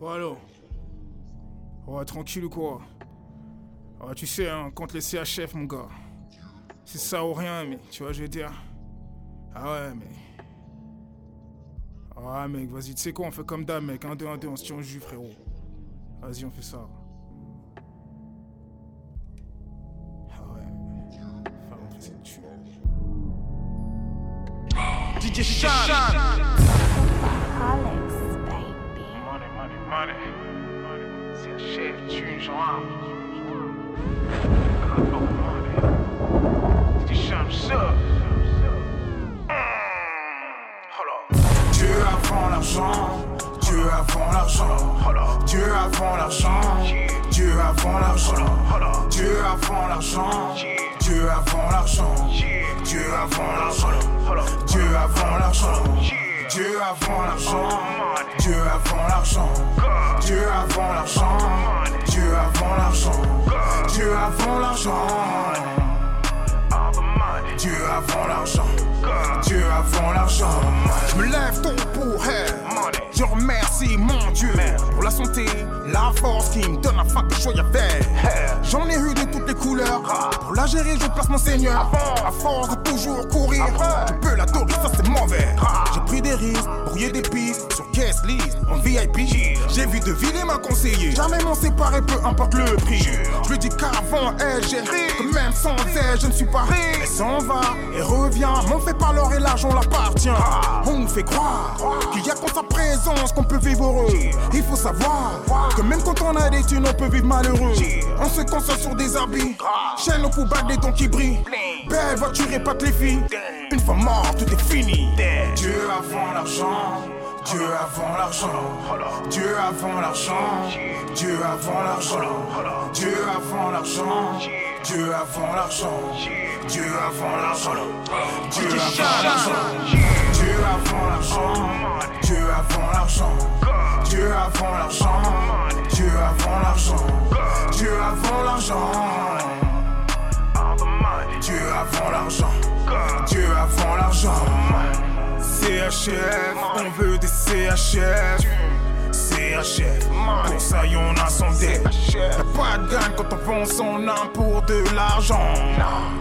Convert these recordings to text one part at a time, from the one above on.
Ouais, allô Ouais, tranquille ou quoi? Ouais, tu sais, hein, contre les CHF, mon gars. C'est ça ou rien, mais tu vois, je veux dire? Ah ouais, mais. Ah, mec, vas-y, tu sais quoi, on fait comme d'hab, mec. 1, 2, 1, 2, on se tient au jus, frérot. Vas-y, on fait ça. Ah ouais. Faire rentrer cette tue. DJ Sean. Alex, baby. Money, money, money. C'est un chef, tu genre. L'argent, Dieu avant l'argent, Dieu avant l'argent, Dieu avant l'argent, Dieu avant l'argent, Dieu avant l'argent, Dieu avant l'argent, Dieu avant l'argent, Dieu avant l'argent, Dieu avant l'argent, Dieu avant l'argent, Dieu avant l'argent. Dieu avant l'argent, Dieu avant l'argent. Je me lève tôt pour elle. Je remercie mon Dieu pour la santé, la force qui me donne afin que je sois avec. J'en ai eu de toutes les couleurs. Pour la gérer, je place mon Seigneur. À force toujours courir, tu peux l'adorer, ça c'est mauvais. J'ai pris des risques, brouillé des pistes sur guest list en VIP. J'ai vu de villes m'a conseillé. Jamais m'en séparer, peu importe le prix. Je lui dis qu'avant elle, j'ai que même sans elle, je ne suis pas Elle s'en va et revient. M'en fait pas l'or et l'argent l'appartient. On nous fait croire qu'il y a qu'en sa présence qu'on peut vivre heureux. Il faut savoir que même quand on a des thunes, on peut vivre malheureux. On se console sur des habits, chaîne au cou, bague, des dents qui brillent. Belle voiture et pas que les filles. Une fois mort, tout est fini. Dieu avant l'argent. Dieu avant l'argent, Dieu avant l'argent, Dieu avant l'argent, Dieu avant l'argent, Dieu avant l'argent, Dieu avant l'argent, Dieu avant l'argent. Dieu avant l'argent, Dieu avant l'argent, Dieu avant l'argent, Dieu avant l'argent, Dieu avant l'argent. Avant l'argent, Dieu avant l'argent. CHF, on veut des CHF. CHF, pour ça y'en a son dé. Pas de gagne quand on vend son âme pour de l'argent.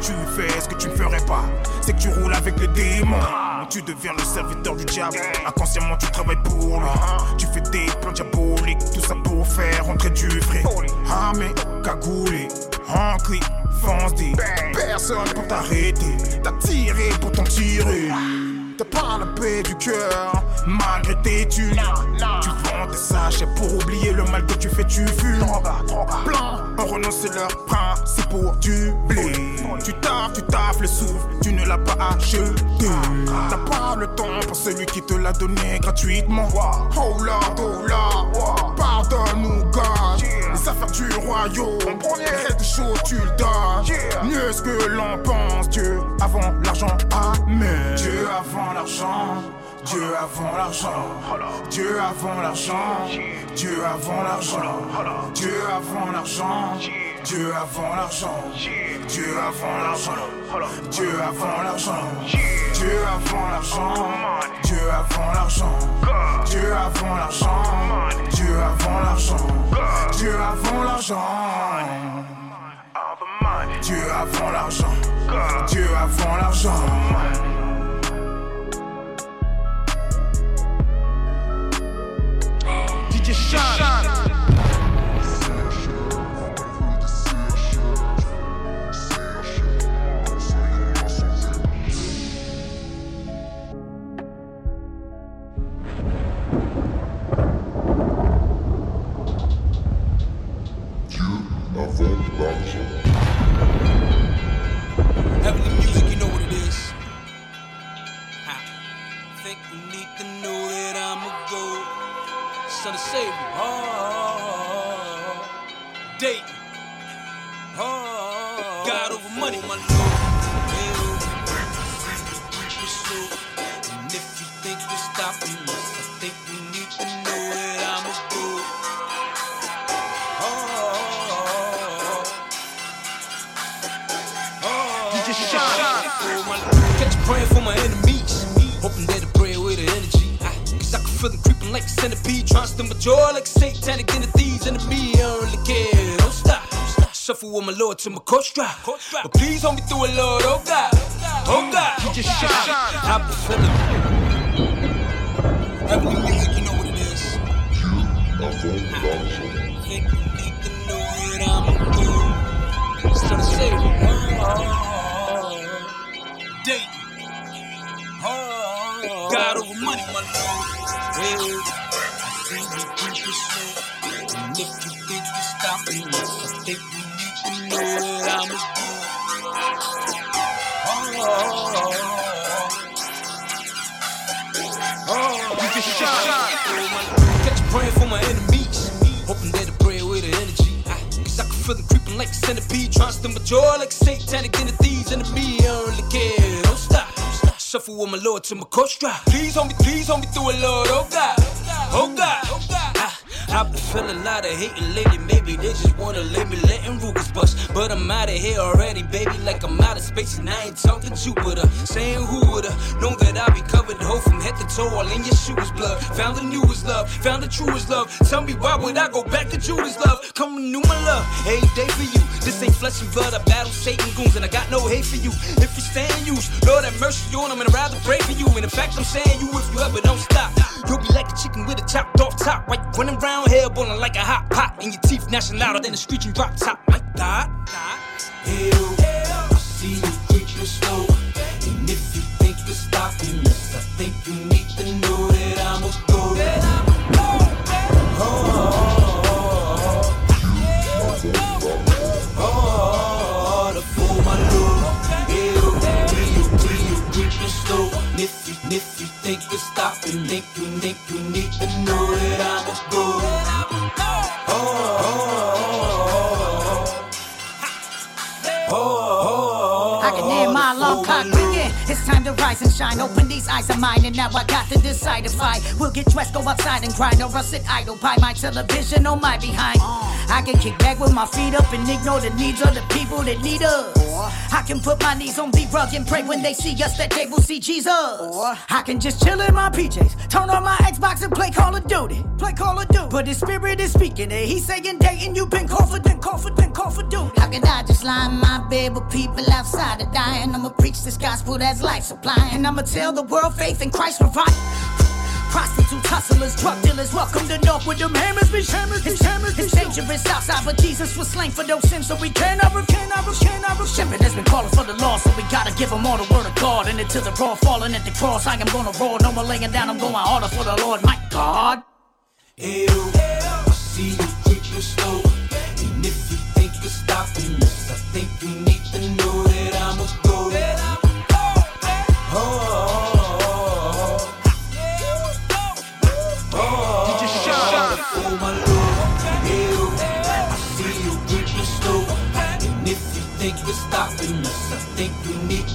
Tu fais ce que tu ne ferais pas, c'est que tu roules avec les démons. Tu deviens le serviteur du diable, inconsciemment tu travailles pour lui. Tu fais des plans diaboliques, tout ça pour faire rentrer du vrai. Armé, cagoulé, en fonce dit Personne pour t'arrêter, t'as tiré pour t'en tirer. T'as pas la paix du cœur, malgré tes thunes. Tu vends des sachets pour oublier le mal que tu fais, tu fumes. Plein, on renonce c'est leur principe pour du blé. Tu taffes, tu taffes le souffle, tu ne l'as pas acheté. T'as pas le temps pour celui qui te l'a donné gratuitement. Oh là, oh là, pardonne-nous. Du royaume, reste chaud, tu le donnes. Mieux ce que l'on pense, Dieu avant l'argent, Amen. Dieu avant l'argent. Dieu avant l'argent, Dieu avant l'argent, Dieu avant l'argent, Dieu avant l'argent, Dieu avant l'argent, Dieu avant l'argent, Dieu avant l'argent, Dieu avant l'argent, Dieu avant l'argent, Dieu avant l'argent, Dieu avant l'argent, Dieu avant l'argent. Dieu avant l'argent, Dieu avant l'argent. DJ Sean. Son of Savior. Centipede. Trying to stem my joy like satanic entities. Enemy, I don't really care. Don't stop. Shuffle with my Lord till my coach drop. But please hold me through it, Lord. Oh, oh God. Oh God. You just shine. I be feeling. Like a centipede. Trying to stem my joy like a satanic entities. Enemy, I don't really care. Don't stop. Shuffle with my Lord till my coach drop. Please hold me, please hold me through it, Lord. Oh, oh God. Oh God. I, I've been feeling a lot of hating lately. Maybe they just wanna let me letting Rugers bust. But I'm out of here already, baby. Like I'm out of space and I ain't talking Jupiter. Saying who would've known that I'd be covered whole from head to toe. All in your shoes, blood. Found the newest love, found the truest love. Tell me why would I go back to Judas love? Come renew my love, every day for you. This ain't flesh and blood. I battle Satan goons and I got no hate for you. If you stand use, Lord have mercy on them and I'd rather pray for you. And in fact, I'm saying you if you ever don't stop. You'll be like a chicken with a chopped off top. You running around here boiling like a hot pot. And your teeth gnashing louder than a screeching drop top. My God. Hell, I see you creeping slow. And if you think you're stopping us, I think you need to know that I'm a go. Oh, see you, creeping slow. And if you, if you think you're stopping, think I can hear my alarm oh. clock ringing. It's time to rise and shine. Open these eyes of mine, and now I got to decide if I will get dressed, go outside and grind, or I'll sit idle by my television on my behind. I can kick back with my feet up and ignore the needs of the people that need us. I can put my knees on the rug and pray when they see us that they will see Jesus. I can just chill in my PJs, turn on my Xbox and play Call of Duty. Play Call of Duty. But his spirit is speaking and he's saying, Datin, you've been called for, been called for, been called for duty. How can I just lie in my bed with people outside of dying? I'ma preach this gospel that's life supplying. And I'ma tell the world faith in Christ rise. Prostitutes, hustlers, drug dealers, welcome to North with them hammers, bitch, hammers, it's, hammers, it's dangerous outside, but Jesus was slain for those sins, so we cannot, re- cannot, re- cannot, re- Shepherd has been calling for the law, so we gotta give them all the word of God, and until the raw falling at the cross, I am gonna roar, no more laying down, I'm going harder for the Lord, my God. Ew, I see you creeping slow. And if you think you're stopping us, I think you need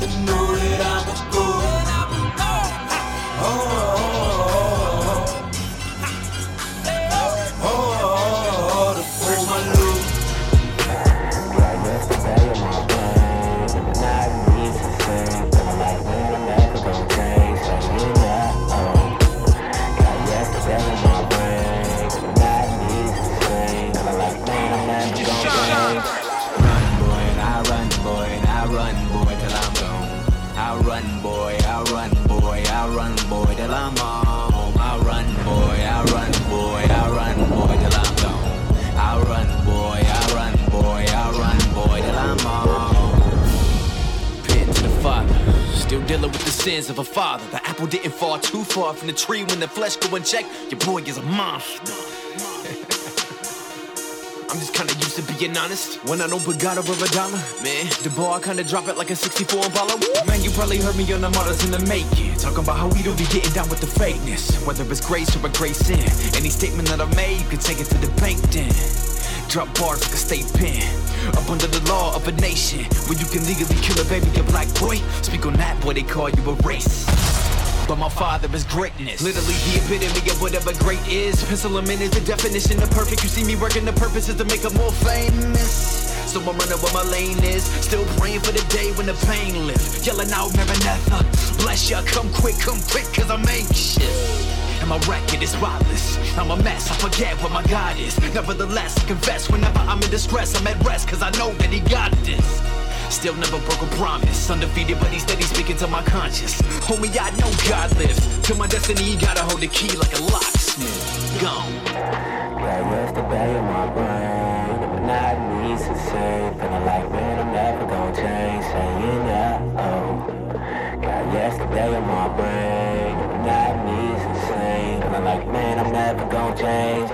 you still dealing with the sins of a father. The apple didn't fall too far from the tree when the flesh go unchecked. Your boy is a monster. I'm just kinda used to being honest. When I don't put God over a dollar, man, the ball I kinda drop it like a 64 baller. Man, you probably heard me on the models in the making. Talking about how we don't be getting down with the fakeness. Whether it's grace or a grace sin. Any statement that I made, you can take it to the bank then. Drop bars like a state pen. Up under the law of a nation. Where you can legally kill a baby, a black boy. Speak on that, boy, they call you a race. But my father is greatness. Literally the epitome of whatever great is. Pencil in is the definition of perfect. You see me working the purpose is to make him more famous. So I'm running where my lane is. Still praying for the day when the pain lifts. Yelling out Maranatha. Bless ya, come quick, come quick, cause I'm anxious. And my record is spotless. I'm a mess, I forget what my God is. Nevertheless, I confess whenever I'm in distress, I'm at rest, cause I know that He got this. Still never broke a promise. Undefeated, but he's steady speaking to my conscience. Homie, I know God lives. To my destiny, you gotta hold the key like a locksmith. Gone. Got yesterday in my brain, the monotony's insane. Feeling like, man, I'm never gonna change. Saying that, oh. Got yesterday in my brain, never gonna change.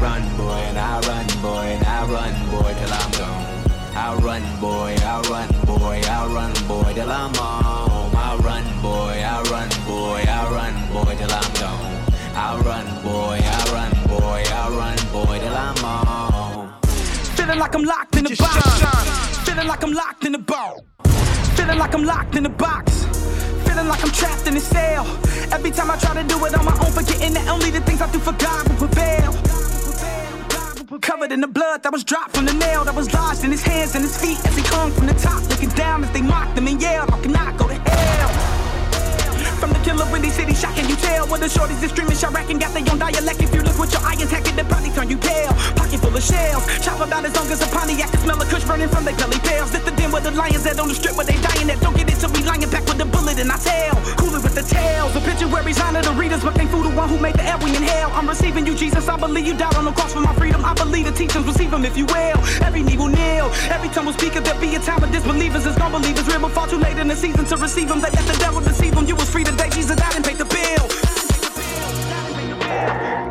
Run, boy, and I run, boy, and I run, boy, till I'm gone. I run, boy, I run, boy, I run, boy, till I'm home. I run, boy, I run, boy, I run, boy, till I'm gone. I run, boy, I run, boy, I run, boy, till I'm home. Feeling like I'm locked in a box. Feeling like I'm locked in a box. Feeling like I'm locked in a box. Feeling like I'm trapped in a cell. Every time I try to do it on my own, forgetting that only the things I do for God will prevail. Covered in the blood that was dropped from the nail that was lodged in his hands and his feet as he hung from the top, looking down as they mocked him and yelled, I cannot go to hell. From the killer Windy City shot, can you tell? What the shorties is streaming and got their own dialect. If you look with your eye intact, it'll probably turn you pale. Pocket full of shells, chop about as long as a Pontiac. Can smell a kush burning from their belly pails. This the den where the lions at on the strip where they dying at. Don't get it till we lying back with a bullet in our tail. Cool it with the tails. The picture where he's honor the readers, but ain't fool the one who made the air we inhale. I'm receiving you, Jesus. I believe you died on the cross for my freedom. I believe the teachings receive them if you will. Every knee will kneel. Every tongue will speak. If there be a time of disbelievers, it's no believers. Real, but far too late in the season to receive them. They let the devil deceive them. You was free today, Jesus died and paid the bill.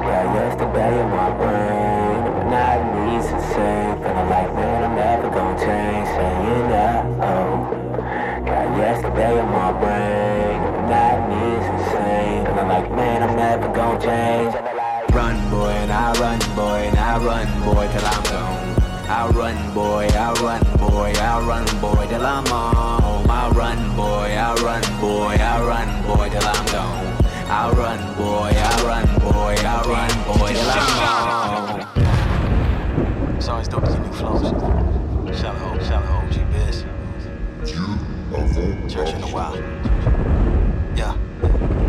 Got yesterday in my brain, the monotony's insane. Feeling like, man, I'm never gonna change. Saying that, oh. Got yesterday in my brain, the monotony's insane. Feeling like, man, I'm never gonna change. Run, boy, and I run, boy, and I run, boy, till I'm gone. I run, boy, I run, boy, I run, boy, till I'm home. I run, boy, I run, boy, I run, boy, till I'm gone. I run, boy, I run, boy, I run, boy, till I'm home. Always dope to new flows. Shout out, shout out OG Biz. Church in a while. Yeah.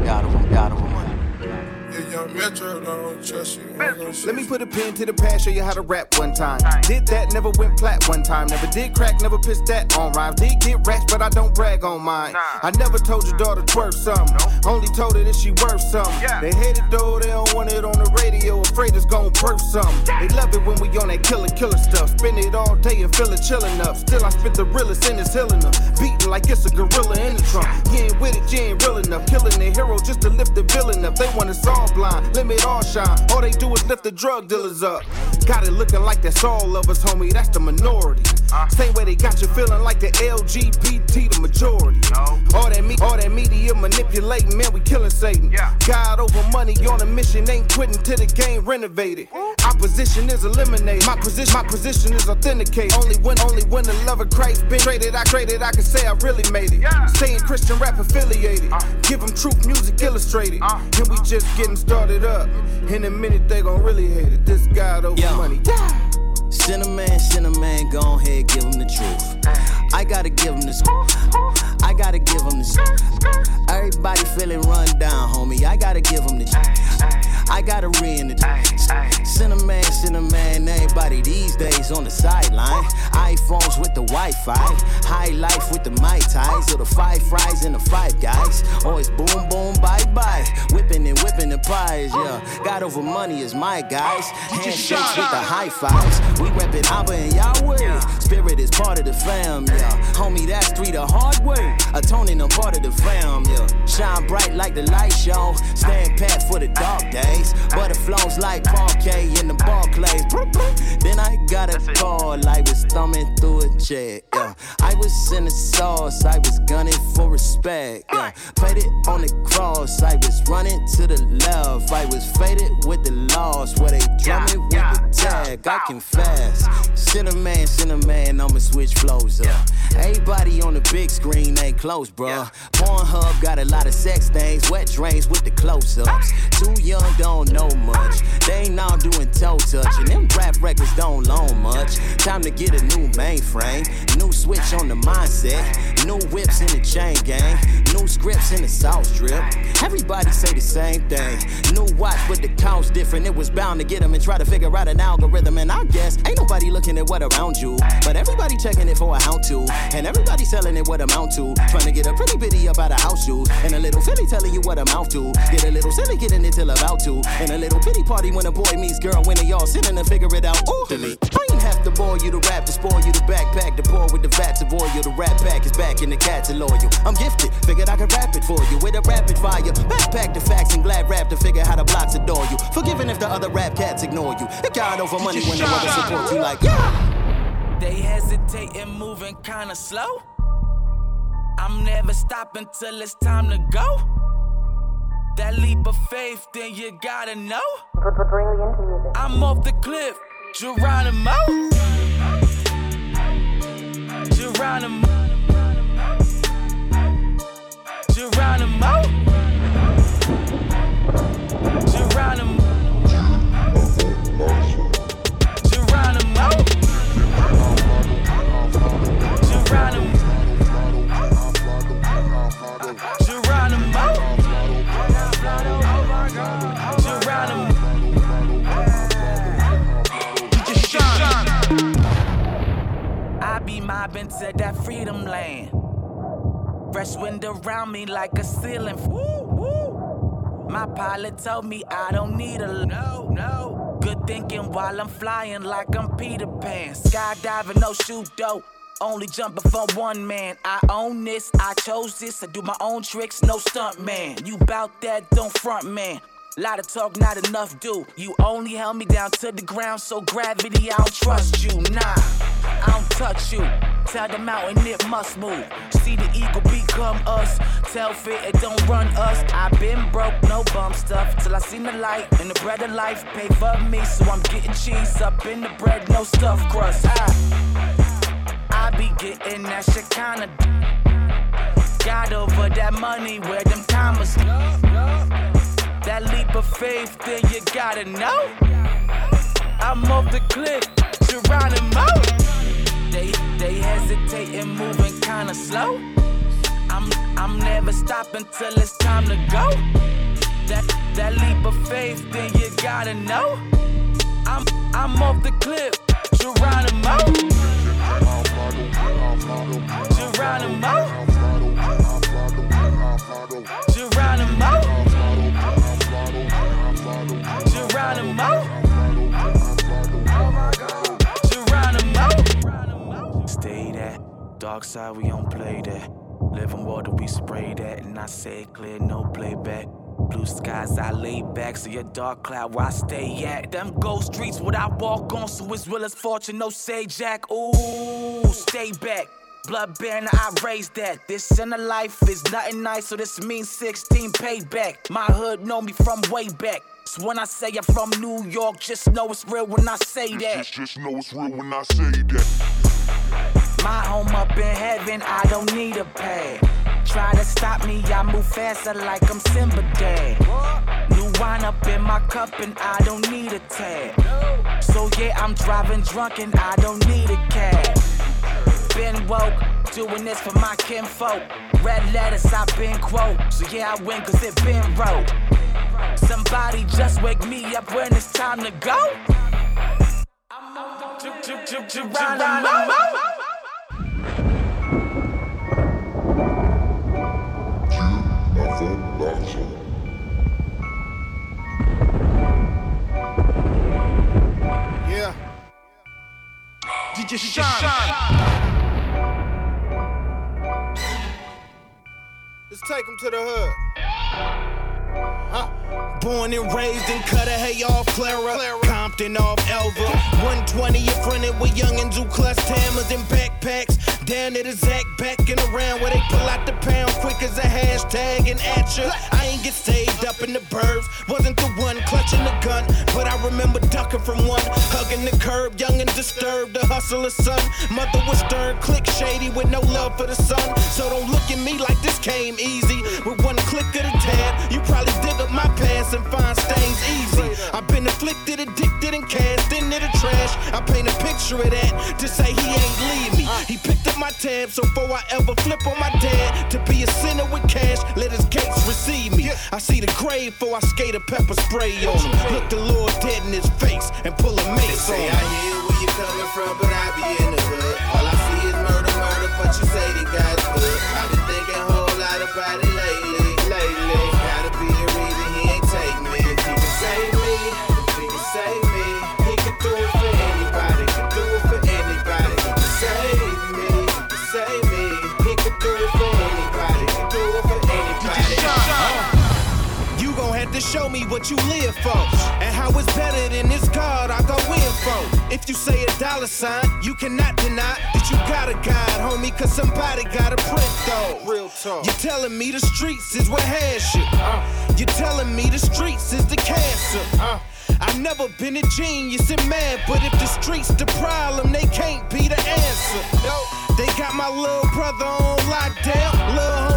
God of them, God of them money. Let me put a pen to the past, show you how to rap one time. Did that, never went flat one time. Never did crack, never pissed that on rhymes. Did get racks, but I don't brag on mine. I never told your daughter twerk something. Only told her that she worth something. They hate it though, they don't want it on the radio. Afraid it's gon' birth something. They love it when we on that killer, killer stuff. Spend it all day and feel it chillin' up. Still, I spit the realest in this healing them. Beating like it's a gorilla in the trunk. You ain't with it, you ain't real enough. Killing the hero just to lift the villain up. They want us all blind, limit all shine. All they do is lift the drug dealers up. Got it looking like that's all of us, homie. That's the minority. Uh. Same way they got you feeling like the LGBT, the majority. All that me, all that media manipulating, man, we killing Satan. God over money you on a mission, ain't quitting till the game renovated. Opposition is eliminated. My position, my position is authenticated. Only when, only when the love of Christ been traded, I traded, I can say I really made it. Staying Christian rap affiliated. Uh. Give them truth music illustrated. Uh. And we just getting started up. In a minute, they gon' really hate it. This God over Yo. money. Send a man, send a man, go ahead, give him the truth. I gotta give him this. I gotta give him this. Everybody feeling run down, homie. I gotta give him this. I gotta re in the Send a man, send a man, everybody these days on the sideline. iPhones with the Wi Fi. High life with the Mai Tais. Or the five fries and the five guys. Always boom, boom, bye bye. Whipping and whipping the pies, yeah. God over money is my guys. Handshakes with the high fives. We reppin' Abba and Yahweh. Spirit is part of the fam, yeah. Homie, that's three the hard way. Atoning, I'm part of the fam, yeah. Shine bright like the light show. Stand pat for the dark days. But it flows like parquet in the Barclays. Then I got a call, I was thumbing through a check, yeah. I was in the sauce, I was gunning for respect, yeah. Paid it on the cross, I was running to the left. I was faded with the loss, where they drumming with the tag. I confess. Man, send man, I'ma switch flows up. Everybody on the big screen ain't close, bruh. Pornhub got a lot of sex things, wet drains with the close ups. Too young, don't know much. They ain't all doing toe touching. Them rap records don't loan much. Time to get a new mainframe, new switch on the mindset, new whips in the chain gang, new scripts in the sauce strip. Everybody say the same thing. New watch, but the count's different. It was bound to get them and try to figure out an algorithm. And I guess ain't nobody looking at what around you, but everybody checking it for a how to, and everybody selling it what amount to. Trying to get a pretty bitty up out of house shoes, and a little Philly telling you what amount to. Get a little silly getting it till about to, and a little pity party when a boy meets girl when they all sitting and figure it out. Ooh, delete. I ain't have to bore you to rap to spoil you the backpack to pour with the fats of oil. The rap pack is back in the cat's are loyal. I'm gifted, figured I could rap it for you with a rapid fire. Backpack the facts and glad rap to figure how the blocks adore you. Forgiving if the other rap cats ignore you. It got over money when they want to support you like yeah. They hesitate and moving kinda slow. I'm never stopping till it's time to go. That leap of faith, then you gotta know. I'm off the cliff, Geronimo. Geronimo. Geronimo. I be mobbing to that freedom land. Fresh wind around me like a ceiling. Woo, woo. My pilot told me I don't need a no, no. Good thinking while I'm flying like I'm Peter Pan. Skydiving, no shoot dope. Only jumping for one man. I own this, I chose this. I do my own tricks, no stunt man. You bout that, don't front man. Lot of talk, not enough do. You only held me down to the ground, so gravity, I don't trust you. Nah, I don't touch you. Tell the mountain it must move. See the eagle become us. Tell fit it don't run us. i been broke, no bum stuff. Till I seen the light and the bread of life pay for me. So I'm getting cheese up in the bread, no stuff crust. I, I be getting that shit kinda. Got over that money where them commas. That leap of faith, then you gotta know. I'm off the cliff, Geronimo. They they hesitate and moving kinda slow. I'm I'm never stopping till it's time to go. That that leap of faith, then you gotta know. I'm I'm off the cliff, Geronimo. Geronimo. Geronimo. Geronimo. Geronimo. Stay that. Dark side, we don't play that. Living water, we spray that. And I say it clear, no playback. Blue skies, I lay back. So your dark cloud where I stay at. Them ghost streets, what I walk on. So it's real as fortune, no say jack. Ooh, stay back. Blood bearing, I raised that. This in a life is nothing nice, so this means 16 payback. My hood know me from way back. So when I say I'm from New York, just know it's real when I say that. Just, just know it's real when I say that. My home up in heaven, I don't need a pad. Try to stop me, I move faster like I'm Simba dad. New wine up in my cup and I don't need a tag. So yeah, I'm driving drunk and I don't need a cab. Been woke, doing this for my kinfolk. Red letters, I've been quote. So yeah, I win cause it been wrote. Somebody just wake me up when it's time to go. Geronimo. Yeah. DJ Sean. Let's take him to the hood. Huh. Born and raised in Cudahy off Clara, Compton off Elva. 120 in front of with youngins who clutch hammers and Down to the Zack, backing around where they pull out the pound quick as a hashtag and at ya. I ain't get saved up in the burbs, wasn't the one clutching the gun, but I remember ducking from one, hugging the curb, young and disturbed. The hustler's son, mother was stern, click shady with no love for the son. So don't look at me like this came easy. With one click of the tab, you probably dig up my past and find stains easy. I've been afflicted, addicted and cast into the trash. I paint a picture of that to say he ain't leave me. He picked up my tab, so before I ever flip on my dad, to be a sinner with cash, let his gates receive me. I see the grave before I skate a pepper spray on him. Look the Lord dead in his face and pull a mace on Say him. I hear where you coming from, but I be in the hood. All I see is murder, murder, but you say that God's good. I've been thinking a whole lot about it lately. Show me what you live for. And how it's better than this God I go in for. If you say a dollar sign, you cannot deny that you got a God, homie, cause somebody got a print though. Real talk. You're telling me the streets is what has you. Uh. You're telling me the streets is the cancer. Uh. I've never been a genius and mad, but if the streets the problem, they can't be the answer. They got my little brother on lockdown. Little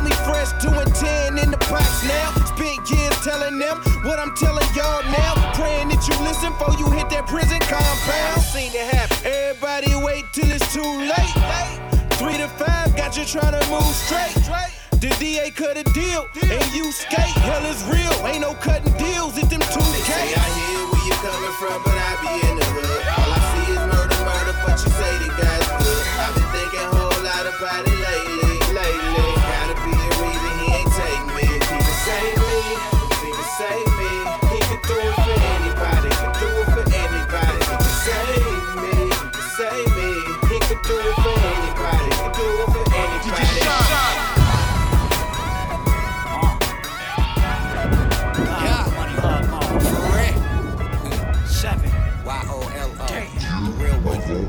fresh doing 10 in the box now. Spent years telling them what I'm telling y'all now. Praying that you listen before you hit that prison compound. Seen it happen. Everybody wait till it's too late. Three to five got you trying to move straight. The DA cut a deal and you skate. Hell is real, ain't no cutting deals at them two They say I hear where you coming from, but I be in the hood.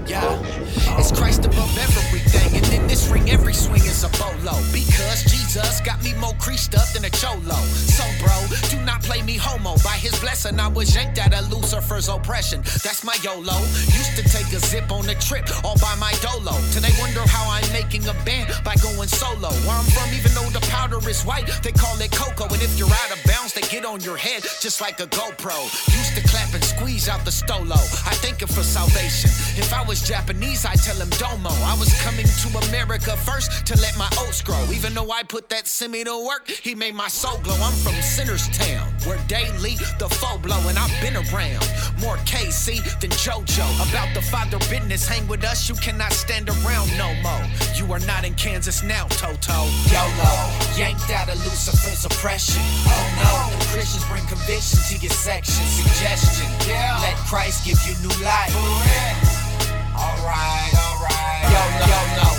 Yeah. It's Christ above everything. And in this ring, every swing is a bolo. Because Jesus got me more creased up than a cholo. So, bro, do not play me homo. By his blessing, I was yanked out of Lucifer's oppression. That's my YOLO. Used to take a zip on a trip all by my dolo. They wonder how I'm making a band by going solo. Where I'm from, even though the powder is white, they call it cocoa. And if you're out of bounds, they get on your head just like a GoPro. Used to clap and squeeze out the stolo. I thank him for salvation. If I was Japanese, I'd tell him domo. I was coming to America first to let my oats grow. Even though I put that semi to work, he made my soul glow. I'm from Sinner's Town, where daily the foe blow, and I've been around more KC than JoJo. About the father business, hang with us, you cannot stand around no more. You are not in Kansas now, Toto. YOLO, yanked out of Lucifer's oppression. Oh no, the Christians bring conviction to your section. Suggestion, yeah. let Christ give you new life. Alright, alright. Yo, no, yo, no.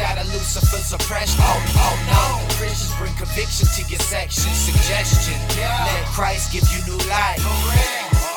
Out of Lucifer's oppression. Oh, oh no. Christians bring conviction to your section. Suggestion, let Christ give you new life.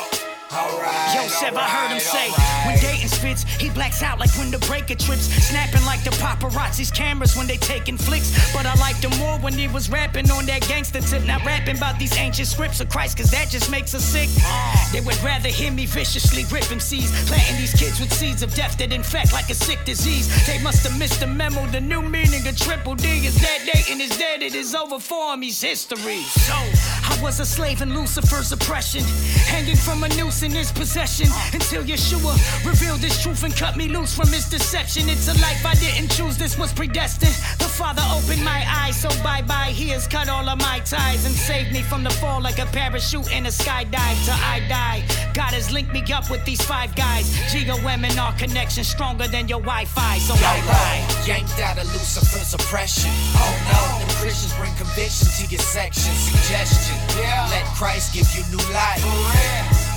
Alright. Yo, Sev, I heard him say, alright. when Datin spits, he blacks out like when the breaker trips. Snapping like the paparazzi's cameras when they taking flicks. But I liked him more when he was rapping on that gangster tip. Not rapping about these ancient scripts of Christ, cause that just makes us sick. Ah. They would rather hear me viciously rip MCs, planting these kids with seeds of death that infect like a sick disease. They must have missed the memo. The new meaning of triple D is that Datin is dead. It is over for him. He's history. So, I was a slave in Lucifer's oppression, hanging from a noose in his possession until Yeshua revealed his truth and cut me loose from his deception. It's a life I didn't choose, this was predestined. The Father opened my eyes, so bye bye. He has cut all of my ties and saved me from the fall like a parachute in a skydive till I die. God has linked me up with these five guys. GOM and our connection stronger than your Wi Fi, so bye bye. Yanked out of Lucifer's oppression. Oh no, them Christians bring conviction to your section. Suggestion, yeah. let Christ give you new life.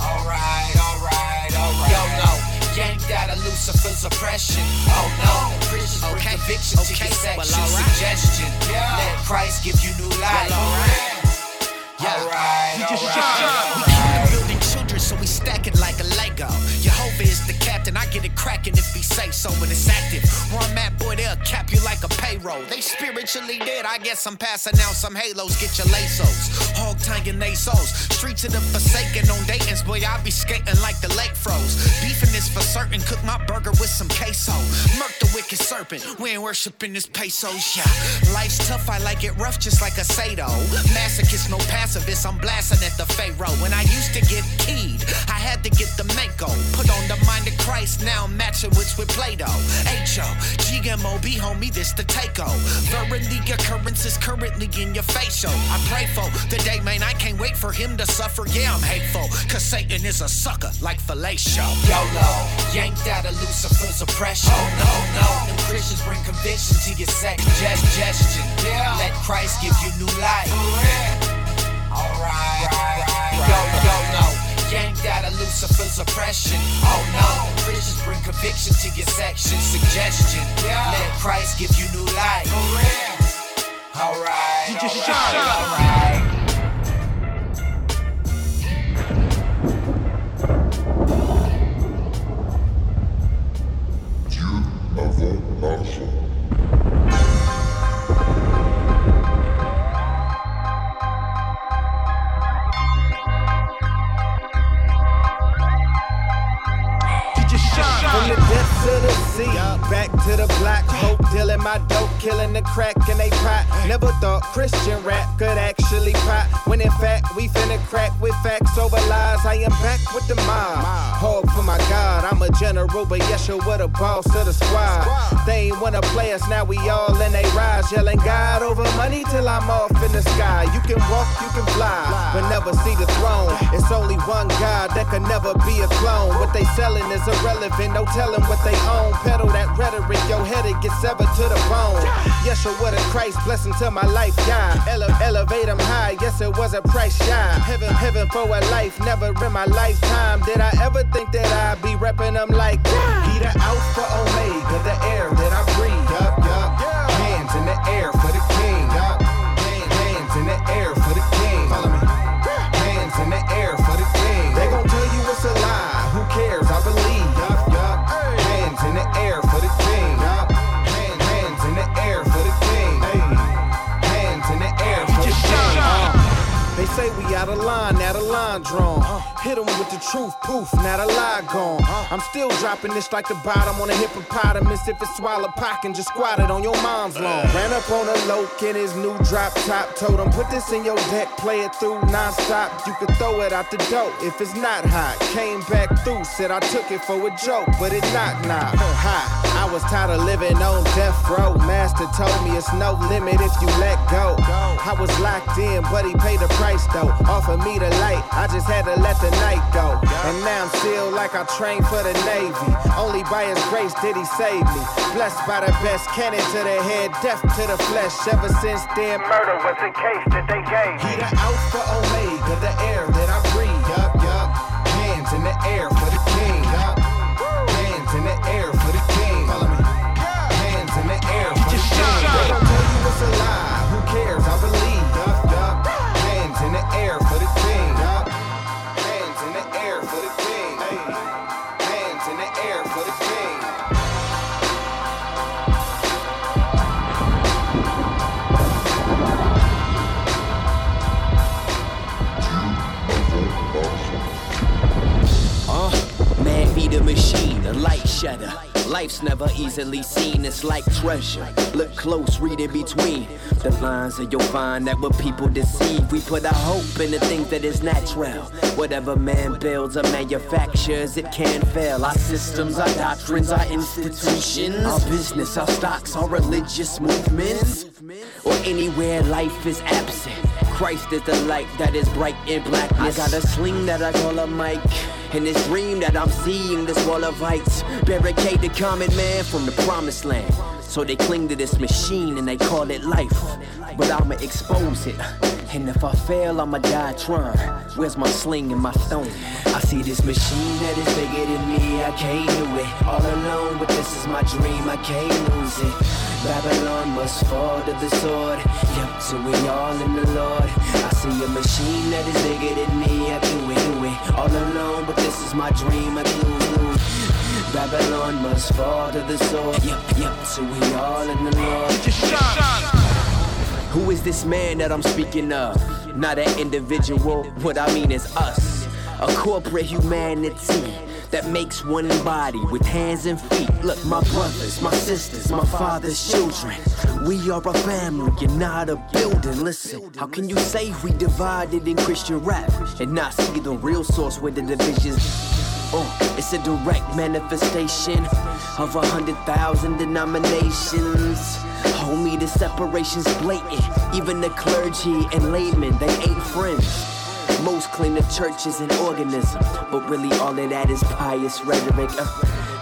Alright, alright, alright. Yo, no. Yanked out of Lucifer's oppression. Oh no, Christians bring conviction to your section. Suggestion, let Christ give you new life. Alright, alright. alright. We keep building children, so we stack it like a Lego. Jehovah is the captain, I get it cracking if he say so when it's active. Where payroll. They spiritually dead, I guess I'm passing out some halos. Get your lasos, hog tying souls. Streets of the forsaken on Datin's, boy, I be skating like the lake froze. Beefing is for certain, cook my burger with some queso. Murk the wicked serpent, we ain't worshiping this pesos, yeah. Life's tough, I like it rough, just like a Sado. Masochist, no pacifist, I'm blasting at the Pharaoh. When I used to get keyed, I had to get the Mako. Put on the mind of Christ, now I'm matching wits with Play-Doh. H-O, G-M-O-B, homie, this the take-o. Verily, is currently in your face, yo. I pray for the day, man, I can't wait for him to suffer. Yeah, I'm hateful, cause Satan is a sucker like fellatio. YOLO, yanked out of Lucifer's oppression. Oh, no, no, them Christians bring conviction to your suggestion. Yeah, let Christ give you new life. Alright, yo, yo, no. Yanked out of Lucifer's oppression. Oh no, Christians bring conviction to your section. Suggestion, let Christ give you new life. Alright, You alright, shot. alright. Avant l'argent. Of the uh, back to the black hope, dealing my dope, killing the crack in they pot. Never thought Christian rap could actually pop. When in fact we finna crack with facts over lies. I am back with the mob. Hog for my God, I'm a general, but yes, you're what a boss of the squad. They ain't wanna play us, now we all in they rise, yelling God over money till I'm off in the sky. You can walk, you can fly, but never see the throne. It's only one God that can never be a clone. What they selling is irrelevant, no telling what they own. Pedal that rhetoric, your head it gets severed to the bone. Yes, you're what a Christ blessing to my life, God. Ele- elevate them high, yes, it was a price shy. Heaven, heaven for a life, never in my lifetime did I ever think that I'd be repping them like that. He the Alpha Omega, the air that I breathe. Yup, yup. Hands in the air truth, poof, not a lie gone. I'm still dropping this like the bottom on a hippopotamus. If it's swallow pocket, just squat it on your mom's lawn. Ran up on a loke in his new drop top. Told him, put this in your deck, play it through non-stop. You could throw it out the door if it's not hot. Came back through, said I took it for a joke, but it knock knock. Hot. I was tired of living on death row. Master told me it's no limit if you let go. I was locked in, but he paid the price though. Offered me the light, I just had to let the night go. And now I'm still like I trained for the Navy. Only by his grace did he save me. Blessed by the best cannon to the head, death to the flesh. Ever since then, murder was the case that they gave. He the Alpha Omega, the air that I breathe. Yup, yup. Hands in the air for the a. Life's never easily seen, it's like treasure. Look close, read in between the lines, and you'll find that when people deceive, we put our hope in the things that is natural. Whatever man builds or manufactures, it can fail. Our systems, our doctrines, our institutions, our business, our stocks, our religious movements, or anywhere life is absent. Christ is the light that is bright in blackness. I got a sling that I call a mic. And this dream that I'm seeing, this wall of heights, barricade the common man from the promised land. So they cling to this machine and they call it life. But I'ma expose it. And if I fail, I'ma die trying. Where's my sling and my stone? I see this machine that is bigger than me, I can't do it. All alone, but this is my dream, I can't lose it. Babylon must fall to the sword. Yep, so we all in the Lord. I see a machine that is bigger than me, I do it, do it. All alone, but this is my dream, I do. Babylon must fall to the sword. Yep, yep, so we all in the Lord. Who is this man that I'm speaking of? Not an individual, what I mean is us. A corporate humanity that makes one body with hands and feet. Look, my brothers, my sisters, my father's children. We are a family and not a building. Listen, how can you say we divided in Christian rap and not see the real source where the divisions? Oh, it's a direct manifestation of a hundred thousand denominations. Homie, the separation's blatant. Even the clergy and laymen, they ain't friends. Most claim the church is an organism, but really all of that is pious rhetoric. Uh,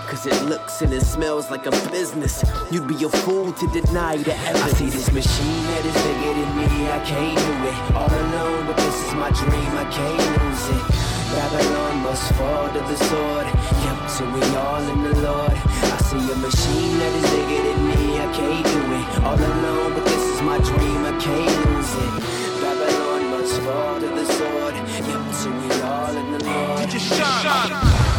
Cause it looks and it smells like a business. You'd be a fool to deny the evidence. I see this machine that is bigger than me, I can't do it. All alone, but this is my dream, I can't lose it. Babylon must fall to the sword. Yep, so we all in the Lord. I see a machine that is bigger than me, I can't do it. All alone, but this is my dream, I can't lose it. Babylon fall to the sword. Yep, so we all in the Lord. Just shine.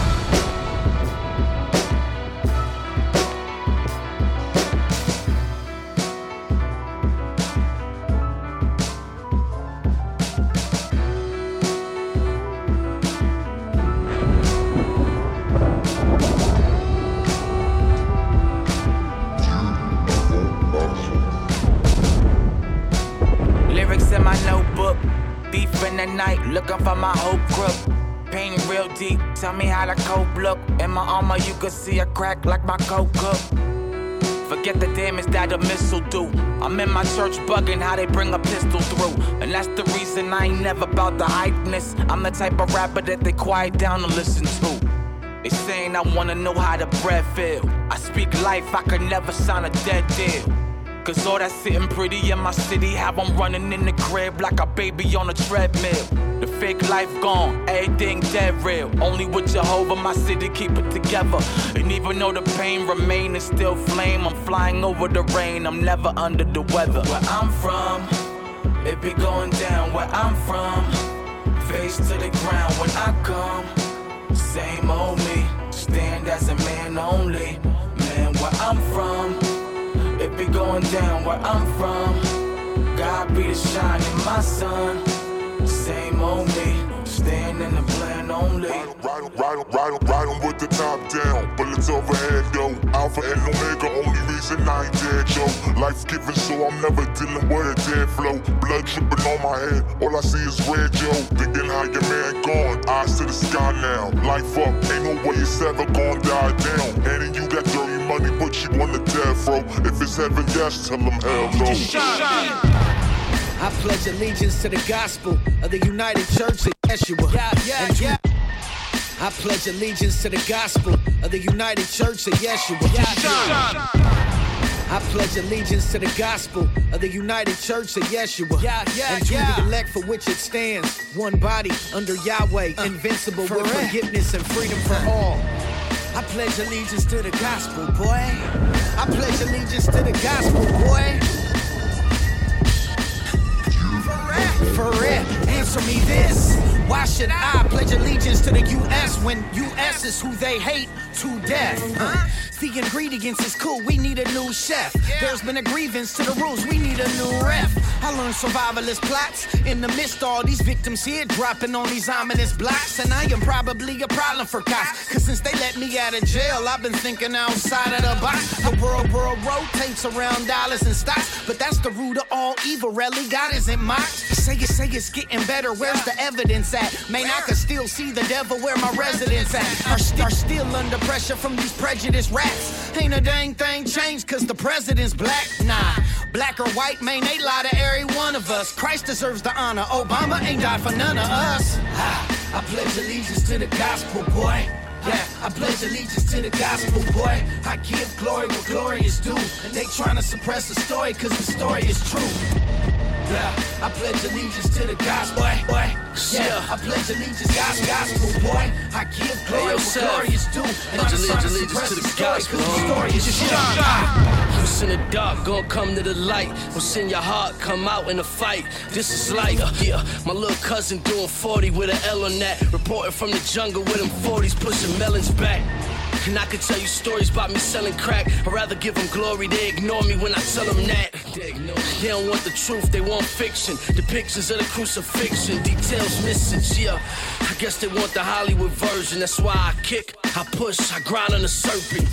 In the night, looking for my hope group. Pain real deep, tell me how the cope look. In my armor, you could see a crack like my coke cook. Forget the damage that a missile do. I'm in my church bugging how they bring a pistol through. And that's the reason I ain't never about the hypeness. I'm the type of rapper that they quiet down to listen to. They saying I wanna know how the bread feel. I speak life, I could never sign a dead deal. Cause all that sitting pretty in my city, how I'm running in the crib like a baby on a treadmill. The fake life gone, everything dead real. Only with Jehovah, my city keep it together. And even though the pain remain, and still flame. I'm flying over the rain, I'm never under the weather. Where I'm from, it be going down where I'm from. Face to the ground when I come. Same old me, stand as a man only. Man, where I'm from. It be going down where I'm from. God be the shine in my sun. Same old me, staying in the plan only. Ride, ride 'em with the top down, bullets overhead though. Alpha and Omega, only reason I ain't dead, yo. Life giving, so I'm never dealing with a dead flow. Blood dripping on my head, all I see is red, yo. Thinking how your man gone, eyes to the sky now. Life up, ain't no way it's ever gonna die down. And then you got dirty money, but you on the death row. If it's heaven, yes, tell them hell no. I pledge allegiance to the gospel of the United Church of Yeshua. Yeah, yeah, and yeah. I pledge allegiance to the gospel of the United Church of Yeshua. Yeah, yeah. I pledge allegiance to the gospel of the United Church of Yeshua. Yeah, yeah, and to yeah. the elect for which it stands. One body under Yahweh, invincible with real. forgiveness and freedom for all. I pledge allegiance to the gospel, boy. I pledge allegiance to the gospel, boy. For real, answer me this. Why should I pledge allegiance to the US when US is who they hate to death? Huh? The ingredients is cool, we need a new chef. There's been a grievance to the rules, we need a new ref. I learned survivalist plots in the midst all these victims here dropping on these ominous blocks. And I am probably a problem for cops. Cause since they let me out of jail, I've been thinking outside of the box. The world, world rotates around dollars and stocks. But that's the root of all evil, really. God isn't mocked. Say it, say it's getting better. Where's the evidence at? Man, I can still see the devil where my residence at. Are, st- are still under pressure from these prejudiced rats. Ain't a dang thing changed cause the president's black. Nah, black or white, man, they lie to every one of us. Christ deserves the honor. Obama ain't died for none of us. Ah, I pledge allegiance to the gospel, boy. Yeah, I pledge allegiance to the gospel, boy. I give glory where glory is due. And they trying to suppress the story cause the story is true. Yeah, I pledge allegiance to the gospel, boy. boy. Yeah, I pledge allegiance, gospel, gospel, boy. I give glory Hey, yo, where Seth. glory is due. And Pledge to allegiance to the gospel, cause the story is shine. Who's in the dark, gonna come to the light. We'll send your heart, come out in a fight. This is uh, yeah. My little cousin doing 40 with an L on that. Reporting from the jungle with them 40s, pushing melons back. And I could tell you stories about me selling crack. I'd rather give them glory, they ignore me when I tell them that. They don't want the truth, they want fiction. Depictions of the crucifixion, details missing, yeah. I guess they want the Hollywood version, that's why I kick, I push, I grind on the serpent.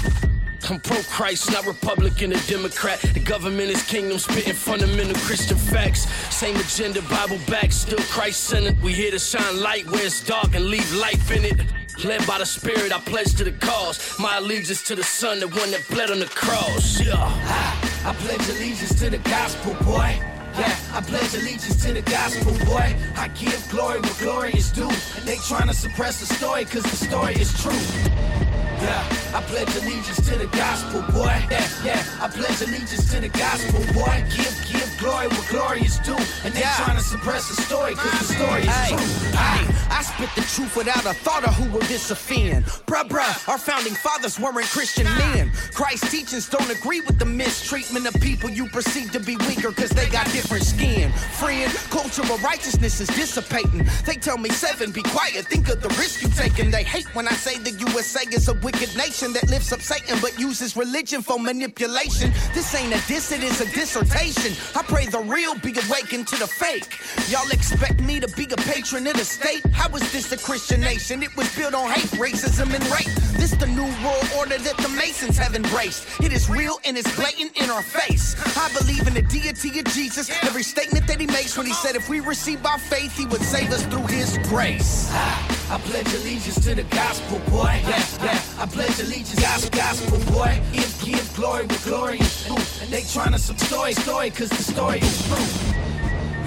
I'm pro Christ, not Republican or Democrat. The government is kingdom, spitting fundamental Christian facts. Same agenda, Bible back, still Christ centered. We here to shine light where it's dark and leave life in it. Led by the Spirit, I pledge to the cause. My allegiance to the Son, the one that bled on the cross. Yeah. I, I pledge allegiance to the gospel, boy. Yeah, I pledge allegiance to the gospel, boy. I give glory where glory is due. They trying to suppress the story, cause the story is true. Yeah, I pledge allegiance to the gospel, boy. Yeah, yeah, I pledge allegiance to the gospel, boy. Give, give glory where glory is due. And they Yeah. trying to suppress the story, cause the story is true. hey, I spit the truth without a thought of who will this offend. Bruh, bruh, our founding fathers weren't Christian men. Christ's teachings don't agree with the mistreatment of people you perceive to be weaker because they got different skin. Friend, cultural righteousness is dissipating. They tell me, Seven, be quiet, think of the risk you taking. They hate when I say the USA is a wicked nation that lifts up Satan but uses religion for manipulation. This ain't a diss, it is a dissertation. I pray the real be awakened to the fake. Y'all expect me to be a patron of the state? How is this a Christian nation? It was built on hate, racism, and rape. This the new world order that the Masons have embraced. It is real and it's blatant in our face. I believe in the deity of Jesus. Every statement that he makes when he said if we receive by faith, he would save us through his grace. I pledge allegiance to the gospel, boy. Yeah, yeah. I pledge allegiance to the gospel, boy. Give, give glory where glory is due. And they trying to some story, story, cause the story is true.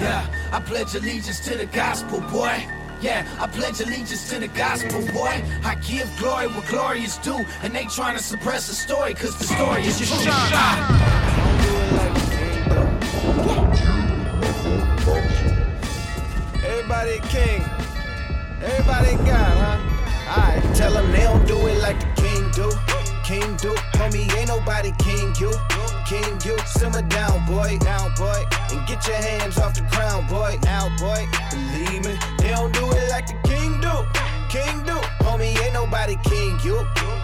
Yeah, I pledge allegiance to the gospel, boy. Yeah, I pledge allegiance to the gospel, boy. I give glory where glory is due. And they trying to suppress the story, cause the story is true. Everybody king. Everybody a like the king do. King do, homie, ain't nobody king you. King you, simmer down, boy, down, boy. And get your hands off the crown, boy, now, boy. Believe me, they don't do it like the king do. King do, homie, ain't nobody king you.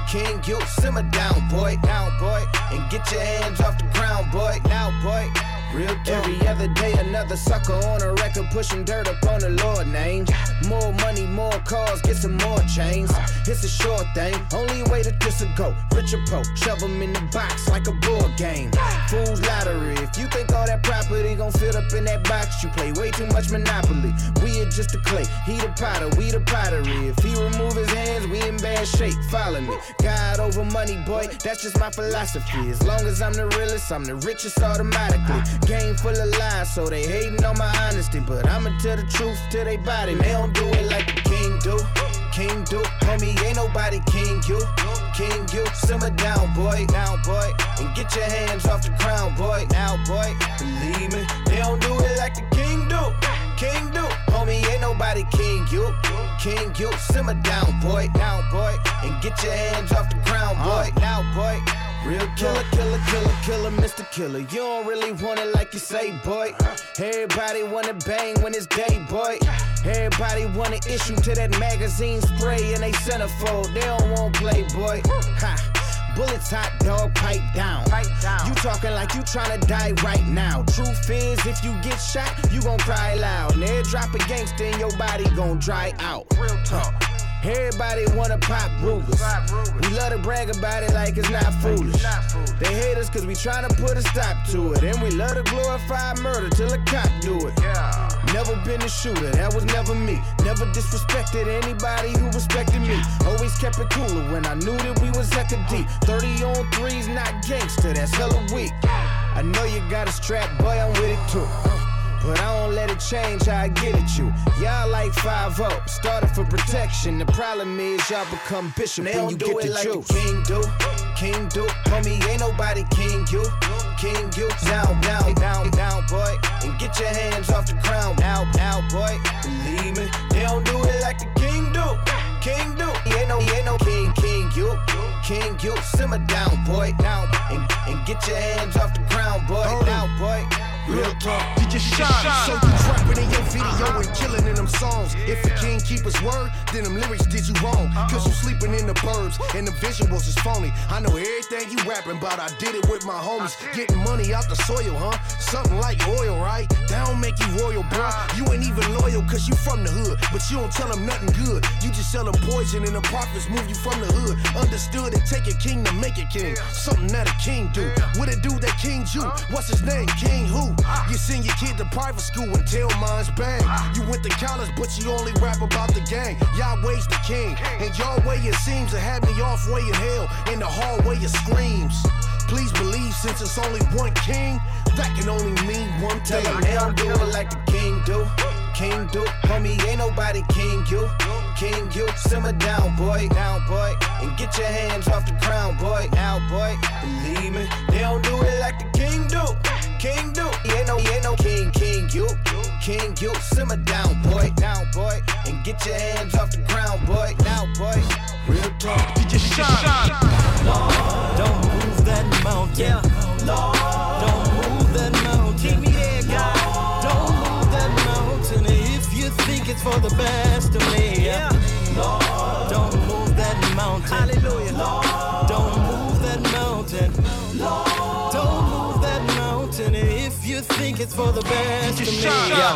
King you, simmer down, boy, down, boy. And get your hands off the ground, boy, now, boy. Real Every other day, another sucker on a record pushing dirt up on the Lord name. More money, more cars, get some more chains. It's a short thing, only way to this will go. Richer pro, shove 'em in the box like a board game. Fool's lottery. If you think all that property gon' fit up in that box, you play way too much Monopoly. We are just the clay, he the potter, we the pottery. If he remove his hands, we in bad shape. Follow me. God over money, boy, that's just my philosophy. As long as I'm the realest, I'm the richest automatically. Game full of lies, so they hating on my honesty. But I'ma tell the truth to they body. They don't do it like the king do. King do, homie, ain't nobody king you. King you, simmer down, boy, down, boy. And get your hands off the crown, boy, now, boy. Believe me, they don't do it like the king do. King do, homie, ain't nobody king you. King you, simmer down, boy, down, boy. And get your hands off the crown, boy, now, boy. Real killer, killer, killer, killer, Mr. Killer. You don't really want it like you say, boy. Everybody wanna bang when it's day, boy. Everybody wanna issue to that magazine spray and they centerfold. They don't want play, boy. Ha. Bullets hot, dog, pipe down. Pipe down. You talking like you tryna die right now. Truth is, if you get shot, you gon' cry loud. And every drop a gangster in your body gon' dry out. Real talk. Everybody wanna pop Rugers. We love to brag about it like it's not foolish. They hate us cause we tryna put a stop to it. And we love to glorify murder till a cop do it. Never been a shooter, that was never me. Never disrespected anybody who respected me. Always kept it cooler when I knew that we was hecka deep. 30 on threes, not gangster, that's hella weak. I know you got a strap, boy, I'm with it too. Uh. But I don't let it change how I get at you. Y'all like 5 started for protection. The problem is y'all become bishop They when don't you do get it the like the. King do, king do, homie, ain't nobody king you. King you, down, down, down, down, boy. And get your hands off the crown, now, now, boy. Believe me, they don't do it like the king do. King do, he ain't no, he ain't no king, king you. King you, simmer down, boy, down. And, and get your hands off the crown, boy, now, boy. Real talk, you just shine. So you trapping in your video and killing in them songs. If a king keep his word, then them lyrics did you wrong. Cause you sleeping in the burbs and the visuals is phony. I know everything you rapping about, I did it with my homies. Getting money out the soil, huh? Something like oil, right? That don't make you royal, bro. You ain't even loyal cause you from the hood. But you don't tell them nothing good. You just sell them poison and the profits move you from the hood. Understood and take a king to make a king. Something that a king do. What it do that king do? What's his name? King who? You send your kid to private school tell mine's bang. You went to college, but you only rap about the gang. Yahweh's the king, and your way it seems to have me off way in hell. In the hallway it screams. Please believe, since it's only one king, that can only mean one thing. They don't do it like the king do. King do, homie, ain't nobody king you. King you, simmer down, boy, down, boy, and get your hands off the crown, boy. Now, boy, believe me, they don't do it like the king do. King do, he ain't no, he ain't no king, king you, king you, simmer down, boy, down, boy, and get your hands off the crown, boy. Now, boy, real talk, did you shine. Don't move that mountain. Lord, don't move that mountain. Keep me there, God. Don't move that mountain if you think it's for the best of me. Yeah. Lord, don't move that mountain. Hallelujah. Lord, think it's for the best of me. Yo,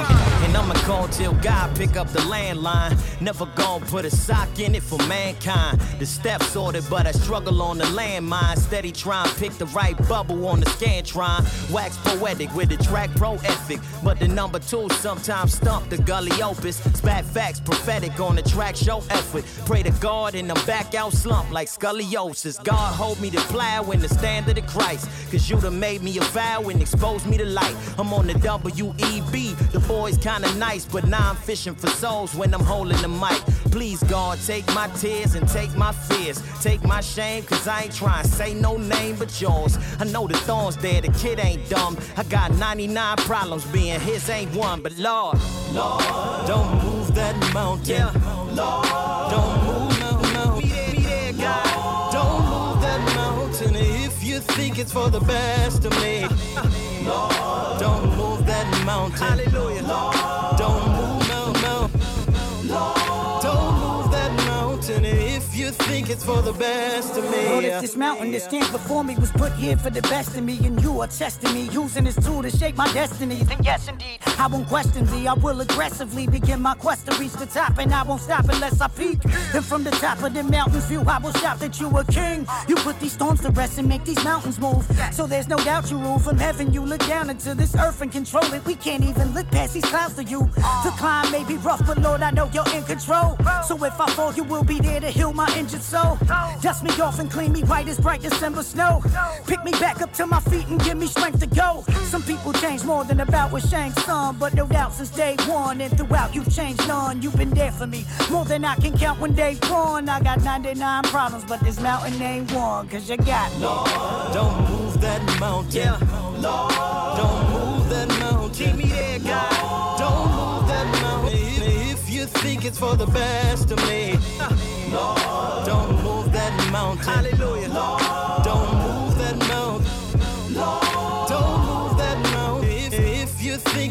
and I'ma call till God pick up the landline. Never gon' put a sock in it for mankind. The steps ordered, but I struggle on the landmine. Steady trying to pick the right bubble on the scantron. Wax poetic with the track pro ethic. But the number two sometimes stump the gully opus. Spat facts prophetic on the track show effort. Pray to God and I'm back out slump like scoliosis. God hold me to plow in the standard of Christ. Cause you done made me a vow and exposed me to light. I'm on the WEB. Du Bois kinda nice, but now I'm fishing for souls when I'm holding the mic. Please, God, take my tears and take my fears. Take my shame, cause I ain't trying to say no name but yours. I know the thorns there, the kid ain't dumb. I got 99 problems, being his ain't one, but Lord, Lord, don't move that mountain. Yeah. Lord, don't move, no, no. Be there, be there, God. Don't move that mountain if you think it's for the best of me. Lord, don't move that mountain. Hallelujah. Lord, think it's for the best of me. If this mountain that stands before me was put here for the best of me, and you are testing me, using this tool to shape my destiny, then yes, indeed, I won't question thee. I will aggressively begin my quest to reach the top, and I won't stop unless I peak. Then from the top of the mountain's view, I will shout that you are king. You put these storms to rest and make these mountains move. So there's no doubt you rule from heaven. You look down into this earth and control it. We can't even look past these clouds for you. The climb may be rough, but Lord, I know you're in control. So if I fall, you will be there to heal my injured soul. Dust me off and clean me white as bright December snow. Pick me back up to my feet and give me strength to go. Some people change more than about what Shank's son, but no doubt since day one and throughout you've changed none. You've been there for me more than I can count when day one. I got 99 problems, but this mountain ain't one, cause you got me. Lord, don't move that mountain. Lord, don't move that mountain. Keep me there, God. Don't move that mountain if you think it's for the best of me. Uh. Lord, don't move that mountain. Hallelujah. Lord,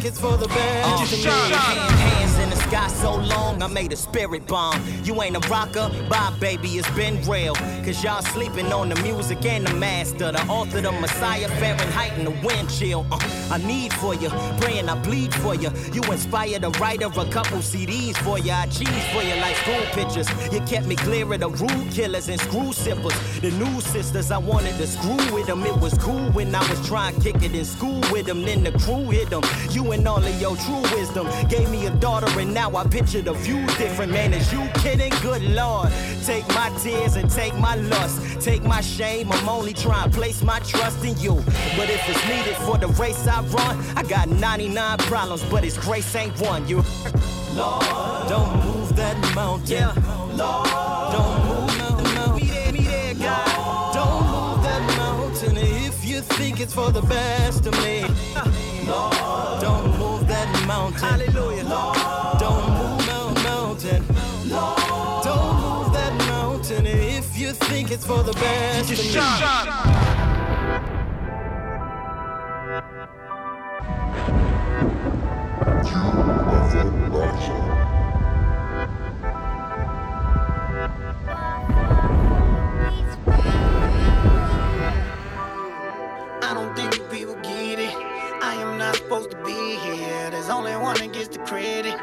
it's for the best of me. Hands in the sky so long, I made a spirit bomb. You ain't a rocker, bye baby, it's been real. Cause y'all sleeping on the music and the master, the author, the messiah, Fahrenheit and the wind chill. Uh, I need for you, praying I bleed for you. You inspired a writer, a couple CDs for you. I cheese for you like school pictures. You kept me clear of the rude killers and screw sippers. The new sisters, I wanted to screw with them. It was cool when I was trying to kick it in school with them. Then the crew hit them. You and all of your true wisdom gave me a daughter, and now I picture the view different. Man, is you kidding? Good lord. Take my tears and take my lust. Take my shame. I'm only trying to place my trust in you. But if it's needed for the race I run, I got 99 problems, but His grace ain't one. You. Lord, don't move that mountain. Yeah. Lord, don't move that mountain. There, there, God. Don't move that mountain if you think it's for the best of me. Lord, don't move that mountain. Hallelujah. Lord, don't move that mountain. Lord, don't move that mountain if you think it's for the best of me. I supposed to be here. There's only one that gets the credit.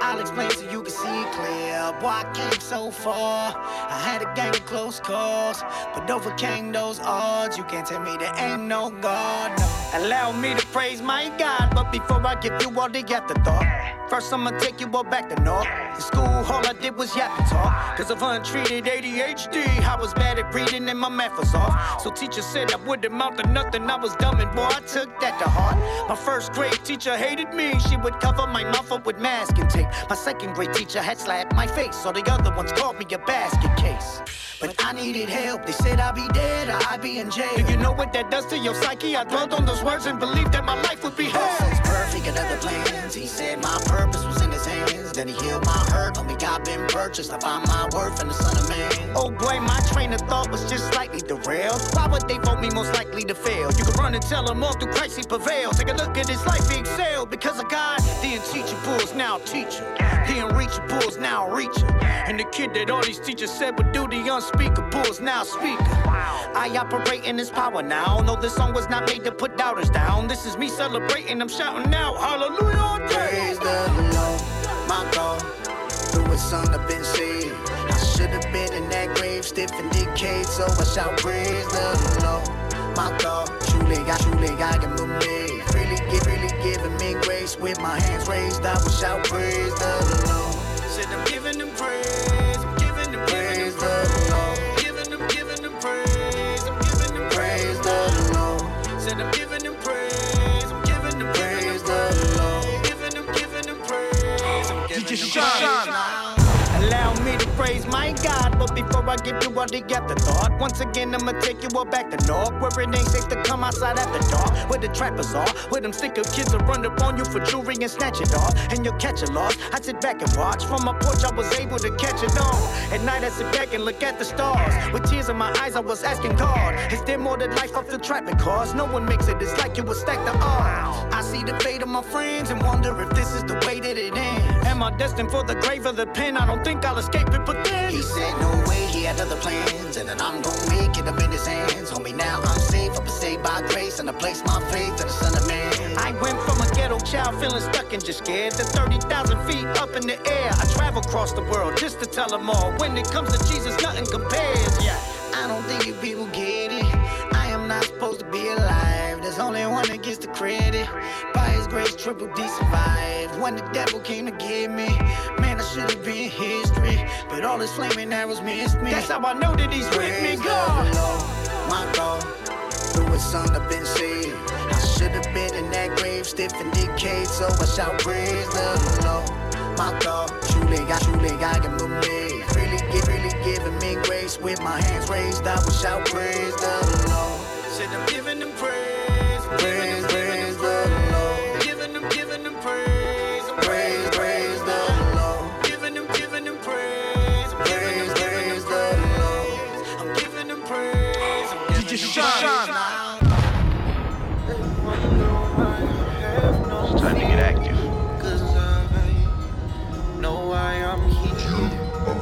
I'll explain so you can see clear. Boy, I came so far. I had a gang of close calls, but overcame those odds. You can't tell me there ain't no God. No. Allow me to praise my God, but before I give you all the afterthought, first I'ma take you all back to North. In school, all I did was yap and talk. Cause of untreated ADHD, I was bad at reading and my math was off. So teacher said I wouldn't amount to nothing. I was dumb and boy, I took that to heart. My first grade teacher hated me. She would cover my mouth up with masking tape. My second grade teacher had slapped my face. So the other ones called me a basket case. But I needed help. They said I'd be dead or I'd be in jail. Do you know what that does to your psyche? I dwelled on those words and believed that my life would be hell. Perfect at other plans. He said my purpose was in his hands. Then he healed my hurt. Only God been purchased. I find my worth in the Son of Man. Oh boy, my train of thought was just slightly derailed. Why would they vote me most likely to fail? You can run and tell them all through Christ he prevailed. Take a look at his life, he excelled. Because of God, the unteachable is now teacher. The unreachable is now reaching. And the kid that all these teachers said would do the unspeakable is now speaking. I operate in his power now. No, this song was not made to put doubters down. This is me celebrating, I'm shouting out, hallelujah. all day. Praise God. Through his son, I've been saved. I should have been in that grave, stiff and decayed, so I shout praise the Lord. My God, truly, I truly, I am amazed. Really, really giving me grace with my hands raised. I will shout praise the Lord. I'm giving. Allow me to praise my God, but before I give you all the afterthought, once again I'ma take you all back to North, where it ain't safe to come outside after dark, where the trappers are, where them sicker kids will run up on you for jewelry and snatch it off, and you'll catch a loss. I sit back and watch from my porch, I was able to catch it all. At night I sit back and look at the stars, with tears in my eyes I was asking God, is there more to life after trapping cars? No one makes it, it's like you would stack the odds. I see the fate of my friends and wonder if this is the way that it ends. Am I destined for the grave of the pen? I don't think I'll escape it, but then he said no way. He had other plans, and then I'm gonna make it up in his hands. Homie, now I'm safe. I'm saved by grace, and I place my faith in the Son of Man. I went from a ghetto child feeling stuck and just scared to 30,000 feet up in the air. I travel across the world just to tell them all. When it comes to Jesus, nothing compares. Yeah, I don't think you people get it. Supposed to be alive. There's only one that gets the credit. By his grace, Triple D survived. When the devil came to get me, man, I should have been history. But all his flaming arrows missed me. That's how I know that he's with me, God. My God, through his son, I've been saved. I should have been in that grave, stiff and decayed. So I shout praise the Lord. My God, truly, I truly, I am amazed. Really, give, really giving me grace with my hands raised. I will shout praise the Lord. Said I'm giving him praise, praise, praise the Lord. Giving him, giving him praise, praise, praise the Lord. Giving him, giving him praise, praise, praise the Lord. I'm giving him praise, I'm giving. It's time to get active.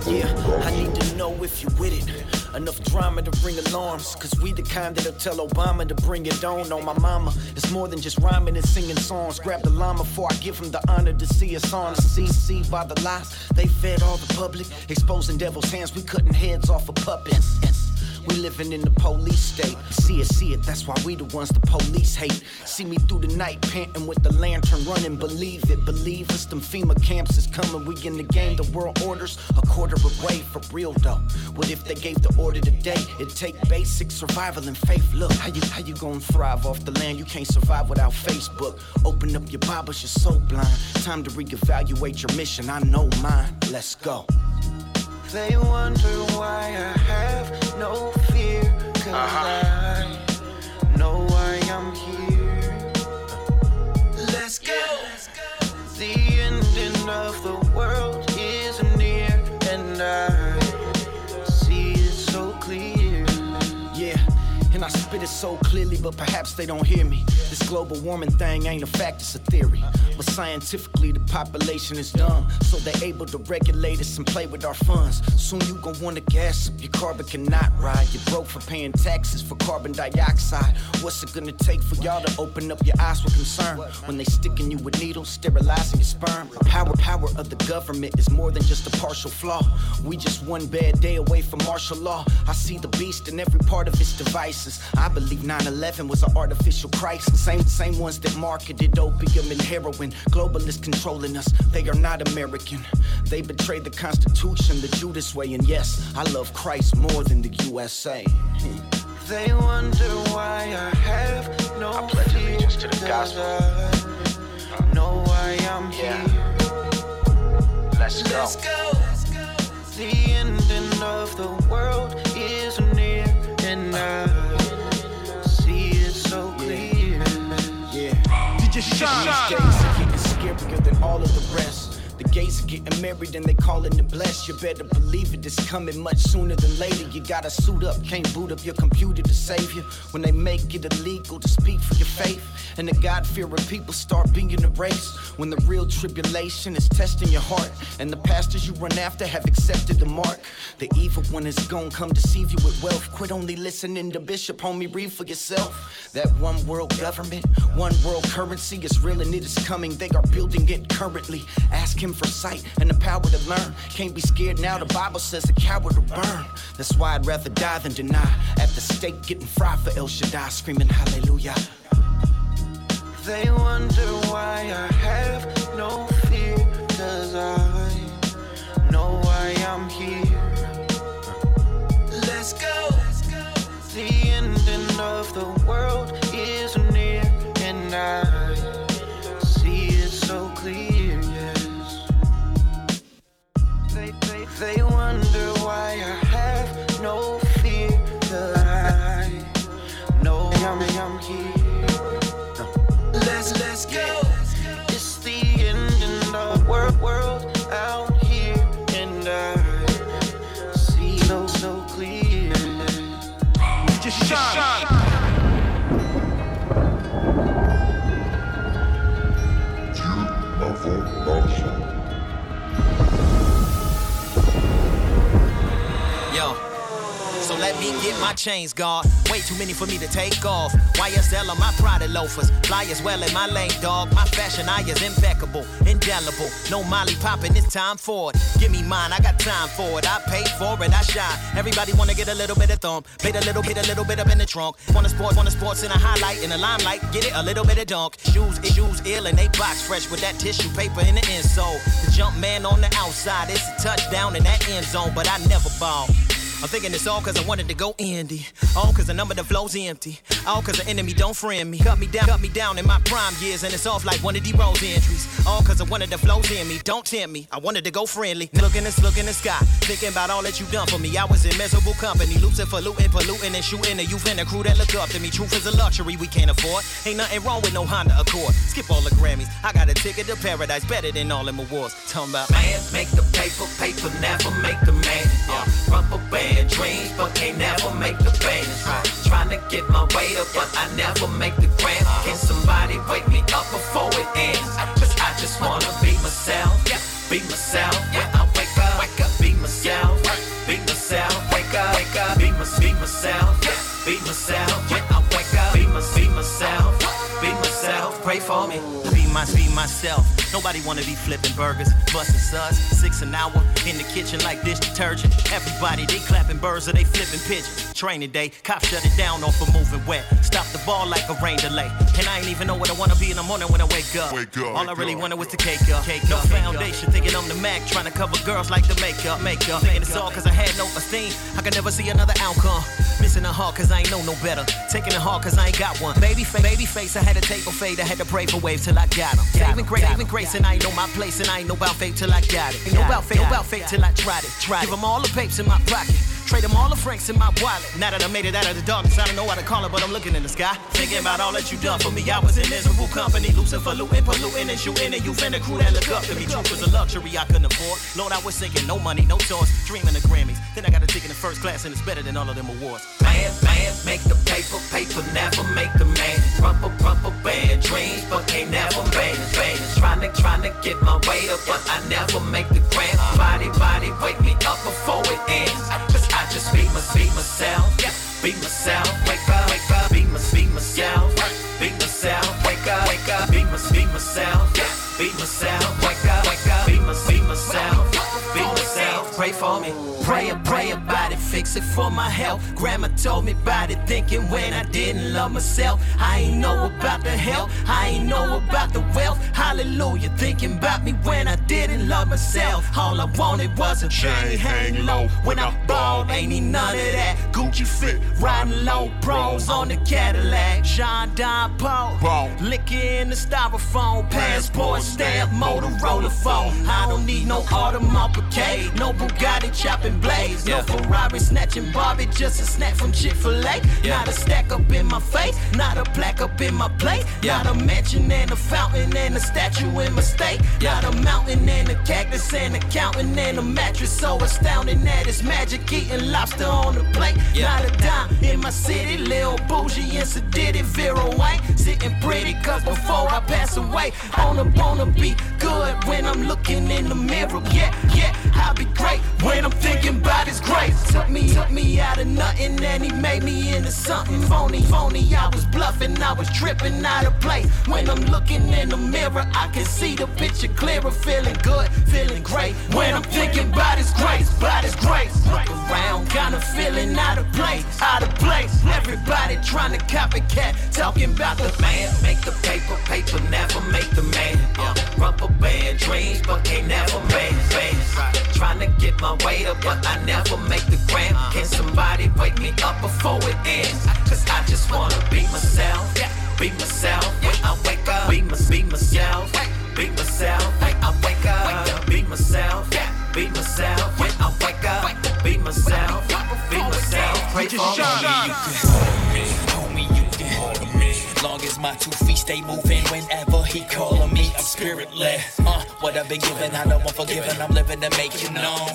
Yeah, I need to know if you with it. Enough drama to ring alarms. Cause we the kind that'll tell Obama to bring it on. On my mama, it's more than just rhyming and singing songs. Grab the llama before I give him the honor to see us on. See by the lies they fed all the public. Exposing devil's hands, we cutting heads off of puppets. We living in the police state. See it, see it, that's why we the ones the police hate. See me through the night, panting with the lantern running. Believe it, believe us. Them FEMA camps is coming. We in the game, the world orders a quarter away for real though. What if they gave the order today? It'd take basic survival and faith. Look, how you how you gonna thrive off the land? You can't survive without Facebook. Open up your Bibles, you're so blind. Time to reevaluate your mission. I know mine. Let's go. They wonder why I have no fear. Cause uh-huh. I it so clearly, but perhaps they don't hear me. This global warming thing ain't a fact, it's a theory. But scientifically, the population is dumb, so they're able to regulate us and play with our funds. Soon you gon' wanna gas up, your carbon cannot ride. You're broke for paying taxes for carbon dioxide. What's it gonna take for y'all to open up your eyes with concern? When they sticking you with needles, sterilizing your sperm. The power, power of the government is more than just a partial flaw. We just one bad day away from martial law. I see the beast in every part of its devices. I believe 9-11 was an artificial crisis. Same, same ones that marketed opium and heroin. Globalists controlling us. They are not American. They betrayed the Constitution, the Judas way. And yes, I love Christ more than the USA. They wonder why I have no I pledge allegiance to the gospel. I know why I'm Yeah. here. Let's go. Let's go. The ending of the world You shine. Gays are getting married and they calling it blessed. You better believe it, it's coming much sooner than later. You gotta suit up, can't boot up your computer to save you. When they make it illegal to speak for your faith, and the God fearing people start being erased. When the real tribulation is testing your heart, and the pastors you run after have accepted the mark. The evil one is gonna come deceive you with wealth. Quit only listening to Bishop, homie, read for yourself. That one world government, one world currency is real and it is coming. They are building it currently. Ask him for sight and the power to learn. Can't be scared now, the Bible says a coward will burn. That's why I'd rather die than deny. At the stake, getting fried for El Shaddai, screaming hallelujah. They wonder why I have no fear, cause I know why I'm here. Let's go. The ending of the world my chains guard. Way too many for me to take off. YSL on my Prada loafers. Fly as well in my lane, dog. My fashion eye is impeccable, indelible. No Molly popping, it's time for it. Give me mine, I got time for it. I paid for it, I shine. Everybody wanna get a little bit of thump. Paid a little bit, a little bit up in the trunk. Wanna sport, wanna sports in a highlight, in the limelight. Get it, a little bit of dunk. Shoes, shoes ill and they box fresh with that tissue paper in the insole. The jump man on the outside, it's a touchdown in that end zone, but I never ball. I'm thinking it's all cause I wanted to go indie. All cause the number the flow's empty. All cause the enemy don't friend me. Cut me down, cut me down in my prime years, and it's off like one of these rose entries. All cause I wanted the flows in me. Don't tempt me. I wanted to go friendly. Look in this, look in the sky. Thinking about all that you done for me. I was in miserable company. For looting, polluting, and shooting the youth and the crew that look up to me. Truth is a luxury we can't afford. Ain't nothing wrong with no Honda Accord. Skip all the Grammys. I got a ticket to paradise better than all them awards. Talking about Man, make the paper, paper never make the man. Uh, rubber band dreams, but can't never make the bands. Trying to get my weight up, but I never make the gram. Can somebody wake me up before it ends? Cause I just wanna be myself. Be myself when I wake up. Wake up. Be myself. Be myself. Wake up. Wake up. Be, my, be myself. Be myself when I wake up. Be, my, be myself. Be myself. Pray for me. My, be myself. Nobody wanna be flipping burgers, busting suds, six an hour in the kitchen like dish detergent. Everybody they clapping birds or they flipping pigeons. Training day, cops shut it down off of moving wet. Stop the ball like a rain delay. And I ain't even know what I wanna be in the morning when I wake up. Wake up, All I really up. wanted was the cake up. Cake no foundation, thinking I'm the Mac, trying to cover girls like the makeup, makeup. Thinking it's all cause I had no esteem. I could never see another outcome. Missing a heart cause I ain't know no better. Taking a heart cause I ain't got one. Baby face, baby face, I had a table fade. I had to pray for waves till I got them. Saving grace, saving grace, and I ain't know my place, and I ain't know about fate till I got it. Ain't know about fate, know about fate till I tried it. Tried. Give them all the papes in my pocket. Trade them all the francs in my wallet. Now that I made it out of the darkness, I don't know how to call it, but I'm looking in the sky. Thinking about all that you done for me. I was in miserable company, losing for looting, polluting, and shooting, and you the crew that look up to me. Truth was a luxury I couldn't afford. Lord, I was sinking, no money, no tours, dreaming of Grammys. Then I got a ticket in first class, and it's better than all of them awards. Man, man, make the paper, paper never make the man. Rumble, rumble, bad dreams, but can't never make it. Trying to, trying to get my weight up, but I never make the grand. Body, body, wake me up before it ends. I just be my, be myself. Be myself, wake up, wake up, be my, be myself. Be myself, wake up, wake up, be my, be myself. Be myself, wake up, wake up, be my, be myself. Pray for me. Pray and pray about it, fix it for my health. Grandma told me about it, thinking when I didn't love myself. I ain't know about the health, I ain't know about the wealth. Hallelujah, thinking about me when I didn't love myself. All I wanted was a chain hang low. When I balled, ain't need none of that. Gucci fit, riding low pros on the Cadillac. John Don Paul, licking the styrofoam, passport stamp, Motorola phone. I don't need no Audemars Piguet, no Bugatti chopping blades, no Ferrari snatching Barbie, just a snack from Chick Fil A. Not a stack up in my face, not a plaque up in my plate, not a mansion and a fountain and a statue in my state, not a mountain and a cactus and a counting and a mattress. So astounding that it's magic eating lobster on the plate. Not a dime in my city, Lil Bougie and Sedity, Vero Wayne, sitting pretty cause before I pass away, on a wanna be good when I'm looking in the mirror. Yeah, yeah, I'll be great when I'm thinking about his grace. Took me, took me out of nothing and he made me into something phony, phony. I was bluffing, I was tripping out of place. When I'm looking in the mirror, I can see the picture clearer, feeling good, feeling great. When I'm thinking about his grace, about his grace. Look around, kinda feeling out of place, out of place. Everybody trying to copycat, talking about the man. Make the paper, paper never make the man. Uh, rubber band dreams, but can't never make fans. Trying to get my weight up, but I never make the gram. Can somebody wake me up before it ends? Cause I just wanna be myself. Be myself when I wake up. Be, my, be myself. Be myself when I wake up. Be myself. Be myself when I wake up. Be myself. Be myself. Pray for me. Homie, you can hold me. Long as my two feet stay moving whenever he calling me, I'm spirit led. What I've been given, I know I'm forgiven. I'm living to make you known.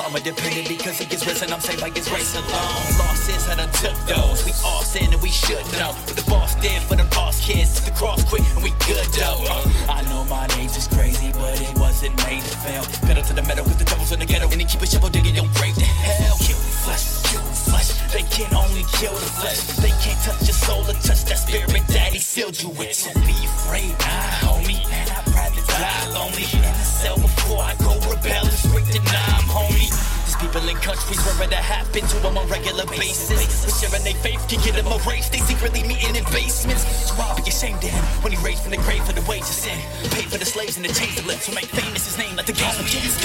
I'm a dependent because he gets risen. I'm saved by his grace alone. Losses, I done took those. We all sin and we should know. What the boss did for the boss kids. The cross quick and we good though. I know my age is crazy, but it wasn't made to fail. Pedal to the metal cause the devil's in the ghetto. And he keep a shovel digging your grave to hell. Kill the flesh, kill the flesh. They can only kill the flesh. They can't touch your soul or touch that spirit that he sealed you with. So be afraid, homie. Rather die lonely in the cell before I go rebel and straight to I'm homie. These people in countries where it happen to them on a regular basis. But sharing their faith can get them erased. They secretly meeting in basements. So I'll be ashamed of him when he raised from the grave for the wages sin. Paid for the slaves and the lips. So make famous his name like the games of James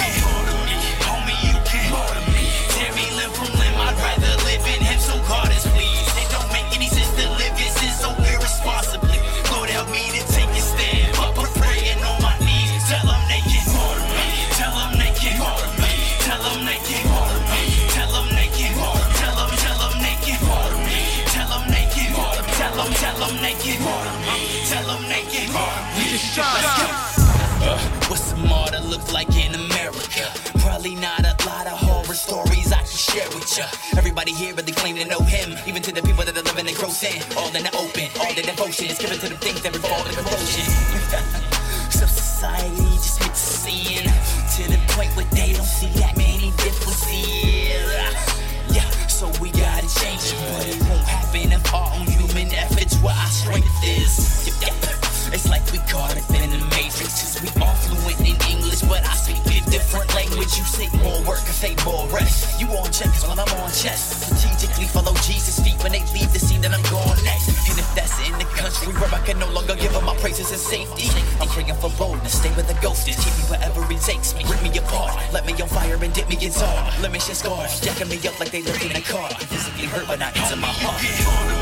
uh, What's a martyr look like in America? Probably not a lot of horror stories I can share with ya. Everybody here really claim to know him, even to the people that are living in gross sin. All in the open, all the devotion is given to the things that involve the corrosion. so society just makes sin to the point where they don't see that many differences. Yeah, so we gotta change it, but it won't happen if our own human efforts where our strength is. Yep, yep. It's like we caught up in the matrix, cause we all fluent in English, but I speak a different language. You say more work, I say more rest. You on checkers while I'm on chess. Strategically follow Jesus' feet when they leave the scene, that I'm going next. And if that's in the country where I can no longer give up my praises and safety, I'm praying for boldness, stay where the ghost is. Keep me wherever it takes me, rip me apart. Let me on fire and dip me in salt, let tar. Lemon scars, jacking me up like they left in a car. Physically hurt, but not into my heart.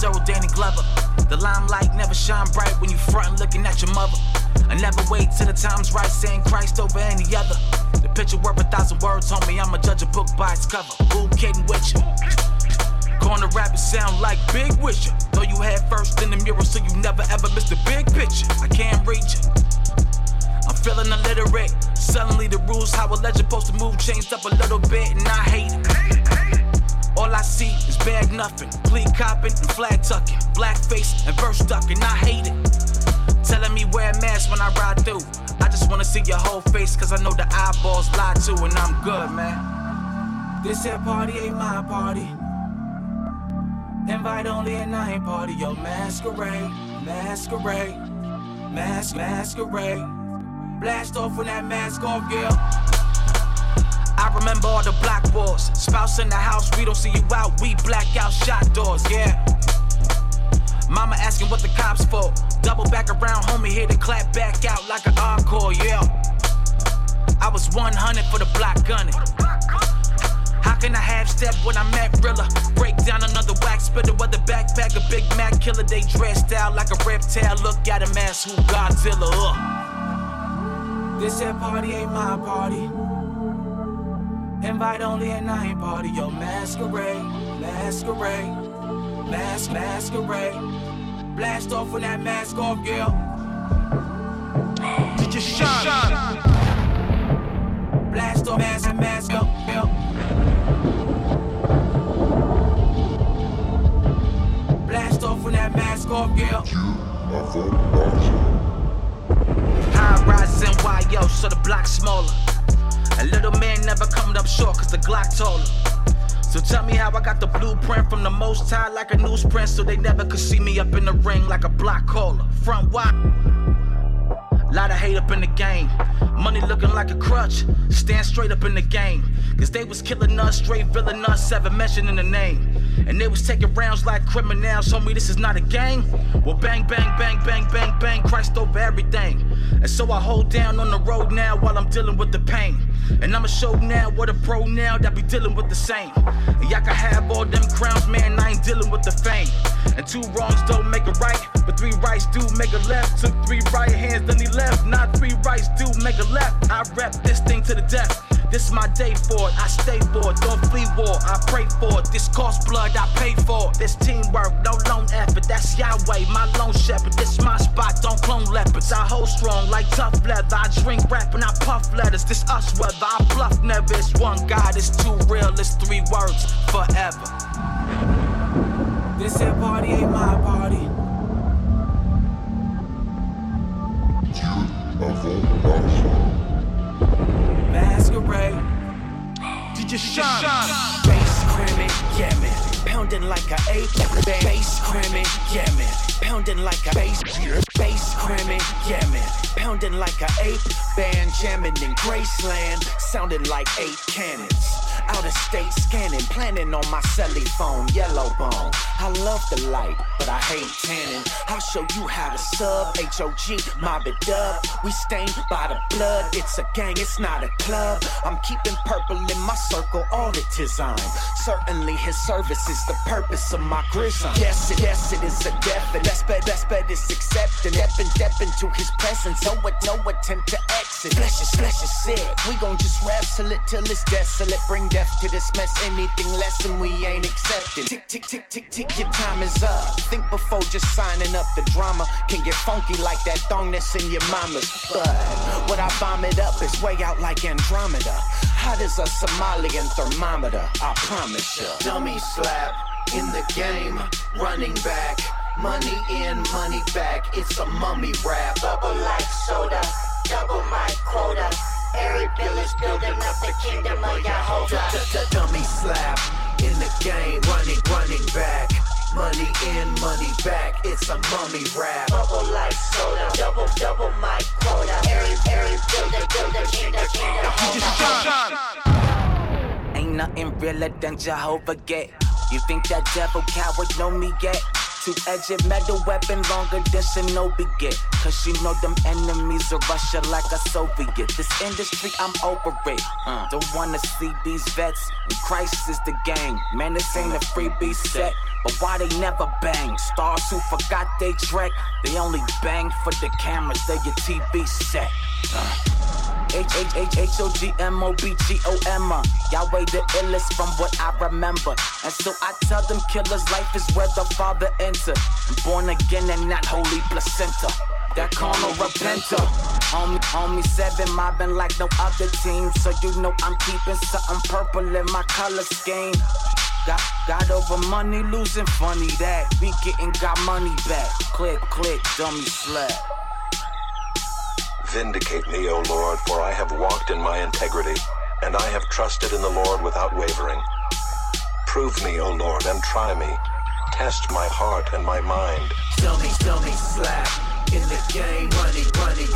Zero Danny Glover. The limelight never shine bright when you front looking at your mother. I never wait till the time's right, saying Christ over any other. The picture worth a thousand words, homie. I'ma judge a book by its cover. Who kidding with you? Corner rappers sound like Big Wisher. Throw you head first in the mirror so you never ever miss the big picture. I can't reach it. I'm feeling illiterate. Suddenly the rules how a legend supposed to move changed up a little bit, and I hate it. All I see is bag nothing, plea copping and flag tucking, blackface and verse ducking. I hate it. Telling me wear a mask when I ride through. I just wanna see your whole face, cause I know the eyeballs lie too, and I'm good, man. This here party ain't my party. Invite only and I ain't party, yo. Masquerade, masquerade, mask, masquerade. Blast off when that mask off, girl. I remember all the black wars. Spouse in the house, we don't see you out. We black out shot doors, yeah. Mama asking what the cops for. Double back around, homie, here to clap back out like an encore, yeah. I was 100 for the block gunning. How can I half step when I'm at Rilla? Break down another wax spitter with a backpack, a Big Mac killer. They dressed out like a reptile. Look at him, ass who Godzilla. Uh. This here party ain't my party. Invite only and I ain't party. Yo, masquerade, masquerade, mask, masquerade. Blast off when that mask off, girl. Did you shine? Blast off, mask, mask up, girl. Blast off when that mask off, girl. High rise NYO, so the block smaller. A little man never coming up short, cause the Glock told taller. So tell me how I got the blueprint from the most high like a newsprint, so they never could see me up in the ring like a block caller. Front wide. Lot of hate up in the game. Money looking like a crutch. Stand straight up in the game. Cause they was killing us, straight villain us, seven mentioning the name. And they was taking rounds like criminals. Homie, this is not a gang. Well, bang, bang, bang, bang, bang, bang. Christ over everything. And so I hold down on the road now while I'm dealing with the pain. And I'ma show now what a pro now that be dealing with the same. And y'all can have all them crowns, man. I ain't dealing with the fame. And two wrongs don't make a right, but three rights do make a left. Took three right hands, then he left. Not three rights do make a left. I rep this thing to the death. This my day for it. I stay for it. Don't flee war. I pray for it. This cost blood. I pay for it. This teamwork. No lone effort. That's Yahweh. My lone shepherd. This my spot. Don't clone leopards. I hold strong like tough leather. I drink rap and I puff letters. This us weather. I bluff never. It's one God. It's too real. It's three words. Forever. This here party ain't my party. Masquerade. Did you shine? Bass cramming, man. Pounding like a ape. Bass cramming, man. Pounding like a bass. Bass cramming, man. Pounding like a ape. Band jamming in Graceland. Sounding like eight cannons. Out of state scanning, planning on my celly phone, yellow bone. I love the light, but I hate tanning. I'll show you how to sub, H-O-G, mob it dub. We stained by the blood, it's a gang, it's not a club. I'm keeping purple in my circle, all the design. Certainly his service is the purpose of my grizzle. Yes, it, yes, it is a and that's bet, that's bet it's accepted. Step and step into his presence, no, no attempt to exit. Flesh is, flesh is sick, we gon' just wrestle it till it's desolate. Bring to dismiss anything less than we ain't accepting. Tick, tick, tick, tick, tick, your time is up. Think before just signing up the drama. Can get funky like that thong that's in your mama's butt. When I bomb it up, it's way out like Andromeda. Hot as a Somalian thermometer, I promise ya. Dummy slap in the game, running back. Money in, money back. It's a mummy rap. Bubble like soda, double my quota. Every bill is building up the kingdom of Yehovah. Dummy slap in the game, running, running back. Money in, money back. It's a mummy rap. Bubble like soda, double, double my quota. Every, every builder, builder, kingdom, kingdom. Ain't nothing realer than Jehovah get. You think that devil coward know me yet? Two-edged metal weapon longer than Shinobi get. Cause you know them enemies of Russia like a Soviet. This industry, I'm over it. Uh, don't wanna see these vets. And Christ is the game. Man, this ain't a freebie set. But why they never bang? Stars who forgot they track, they only bang for the cameras, they your TV set. Uh. H H H H O G M O B G O M. uh. Yahweh the illest from what I remember. And so I tell them killers life is where the father enter. Born again and not holy placenta. That carnal repenter. Homie, homie seven mobbing like no other team. So you know I'm keeping something purple in my color scheme. Got, got over money, losing funny that. Be getting got money back. Click, click, dummy slap. Vindicate me, O Lord, for I have walked in my integrity, and I have trusted in the Lord without wavering. Prove me, O Lord, and try me. Test my heart and my mind. Dummy, dummy, slap in the game, money, money.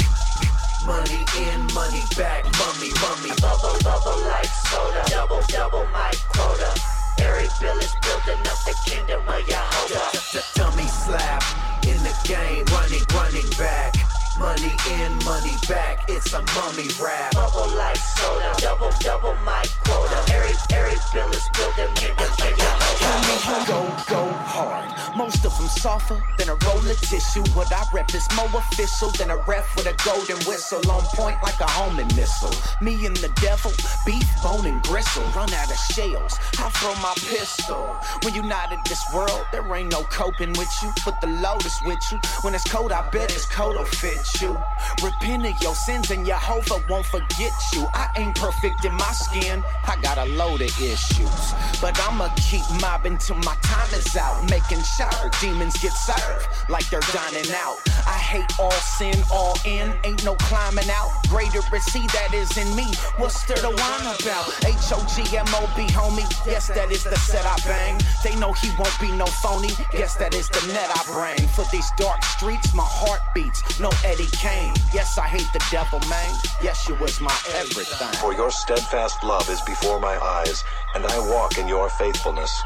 Money in, money back, mummy, mummy. Bubble, bubble like soda. Double, double my quota. Every bill is building up the kingdom of Yahweh. Dummy slap in the game, running, running back. Money in, money back, it's a mummy rap. Bubble like soda. Double, double my quota. Every, every bill is building kingdom of Yahweh. Go, go hard. Most of them softer than a roll of tissue. What I rep is more official than a ref with a golden whistle on point like a homing missile. Me and the devil, beef, bone, and gristle. Run out of shells, I throw my pistol. When you not in this world, there ain't no coping with you. But the lotus with you. When it's cold, I bet his coat will fit you. Repent of your sins and Jehovah won't forget you. I ain't perfect in my skin, I got a load of issues. But I'ma keep mobbing till my time is out. Making sure demons get served like they're dining out. I hate all sin, all in, ain't no climbing out. Greater is he that is in me. What's there to whine about? H O G M O B, homie. Yes, that is the set I bang. They know he won't be no phony. Yes, that is the net I bring. For these dark streets, my heart beats. No Eddie Kane. Yes, I hate the devil, man. Yes, you was my everything. For your steadfast love is before my eyes, and I walk in your faithfulness.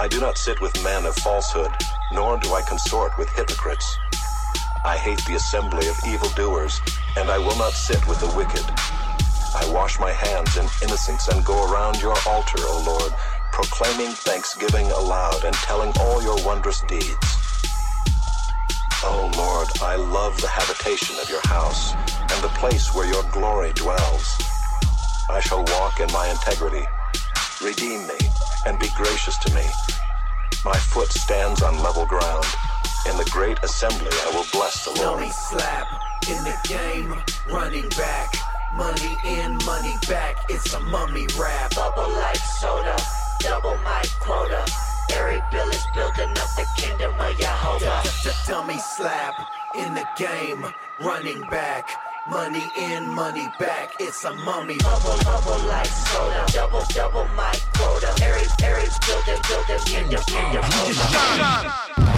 I do not sit with men of falsehood, nor do I consort with hypocrites. I hate the assembly of evildoers, and I will not sit with the wicked. I wash my hands in innocence and go around your altar, O Lord, proclaiming thanksgiving aloud and telling all your wondrous deeds. O Lord, I love the habitation of your house and the place where your glory dwells. I shall walk in my integrity. Redeem me and be gracious to me. My foot stands on level ground. In the great assembly, I will bless the Lord. Dummy slap in the game, running back. Money in, money back, it's a mummy rap. Bubble like soda. Double my quota. Every bill is building up the kingdom of Yahweh. Dummy slap in the game, running back. Money in, money back, it's a mummy. Bubble, bubble like soda. Double, double my quota. Every, every building, building kingdom, kingdom of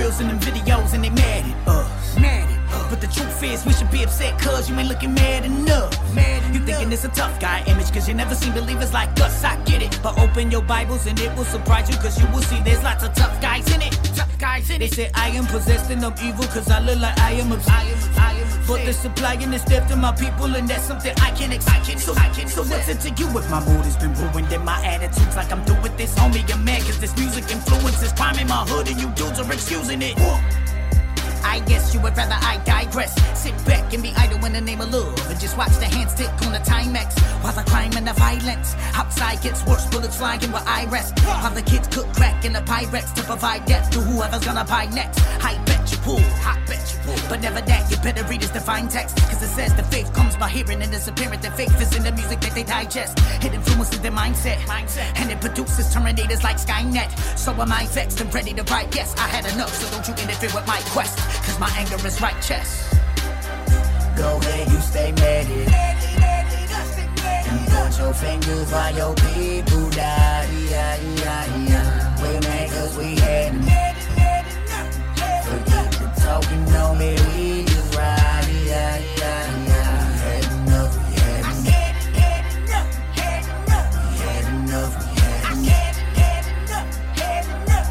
us with them ice grills and them videos and they mad at us. Mad at us. But the truth is, we should be upset cause you ain't looking mad enough. Mad you thinking it's a tough guy image cause you never seen believers like us. I get it. But open your Bibles and it will surprise you cause you will see there's lots of tough guys in it. Tough guys in it. They say I am possessed and I'm evil cause I look like I am upset. I am, I am but the supply and it's death to my people and that's something I can't accept. So, I can so what's it to you if my mood has been ruined and my attitude's like I'm through with this homie? You're mad cause this music influences crime in my hood and you dudes are excusing it. I guess you would rather I digress. Sit back and be idle in the name of love. And just watch the hands tick on the Timex. While the crime and the violence outside gets worse, bullets flying where I rest. While the kids cook crack in the Pyrex to provide death to whoever's gonna buy next. I bet you pull, I bet you pull. But never that, you better read his divine text. Cause it says the faith comes by hearing and disappearing. The faith is in the music that they digest. It influences their mindset. mindset. And it produces terminators like Skynet. So am I vexed and ready to write? Yes, I had enough, so don't you interfere with my quest. Cause my anger is righteous. Go ahead, you stay mad. And your fingers while your people die. Yeah, yeah, yeah. We mad cause we had enough. Forget the no me, we just ride. Yeah, yeah, yeah. Had enough, we had enough. We had enough, we had enough.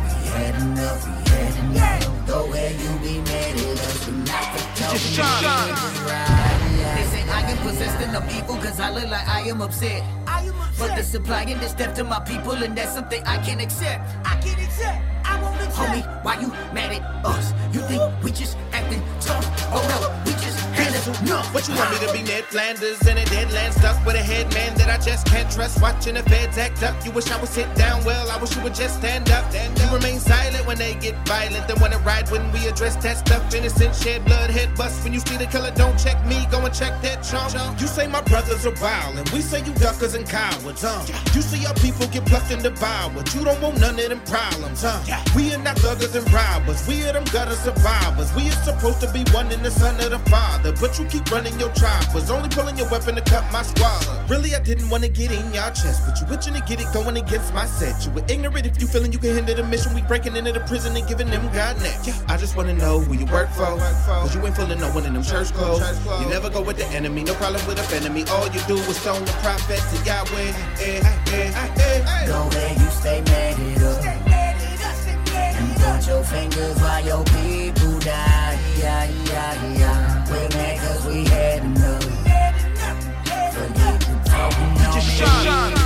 We had enough, we had enough. Go ahead, you be mad at us, but not for talking, we just ride. They say I am possessed of evil cause I look like I am upset. But the supply and the depth to my people, and that's something I can't accept. I can't accept. I won't accept. Homie, why you mad at us? You think we just acting tough? Oh no, had enough. What you want me to be Ned Flanders in a dead land stuck with a head man that I just can't trust? Watching the feds act up. You wish I would sit down. Well, I wish you would just stand up. You remain silent when they get violent. Then wanna ride when we address that stuff. Innocent shed blood, head bust. When you see the killer, don't check me. Go and check that chump. You say my brothers are wild, and we say you duckers and cowards. Huh? You see our people get plucked and devoured. You don't want none of them problems. Huh? We are not thuggers and robbers. We are them gutter survivors. We are supposed to be one in the son of the father. But you keep running your choppers. Only pulling your weapon to cut my squalor. Really, I didn't want to get in your chest. But you itching to get it going against my set. You were ignorant if you feeling you can hinder the mission. We breaking into the prison and giving them God neck. I just want to know who you work for. Cause you ain't feeling no one in them church clothes. You never go with the enemy. No problem with a enemy. All you do is stone the prophets to Yahweh. Eh, eh, eh. Go where you stay mad at us. And count your fingers while your people die. Yeah, yeah, yeah. Shine.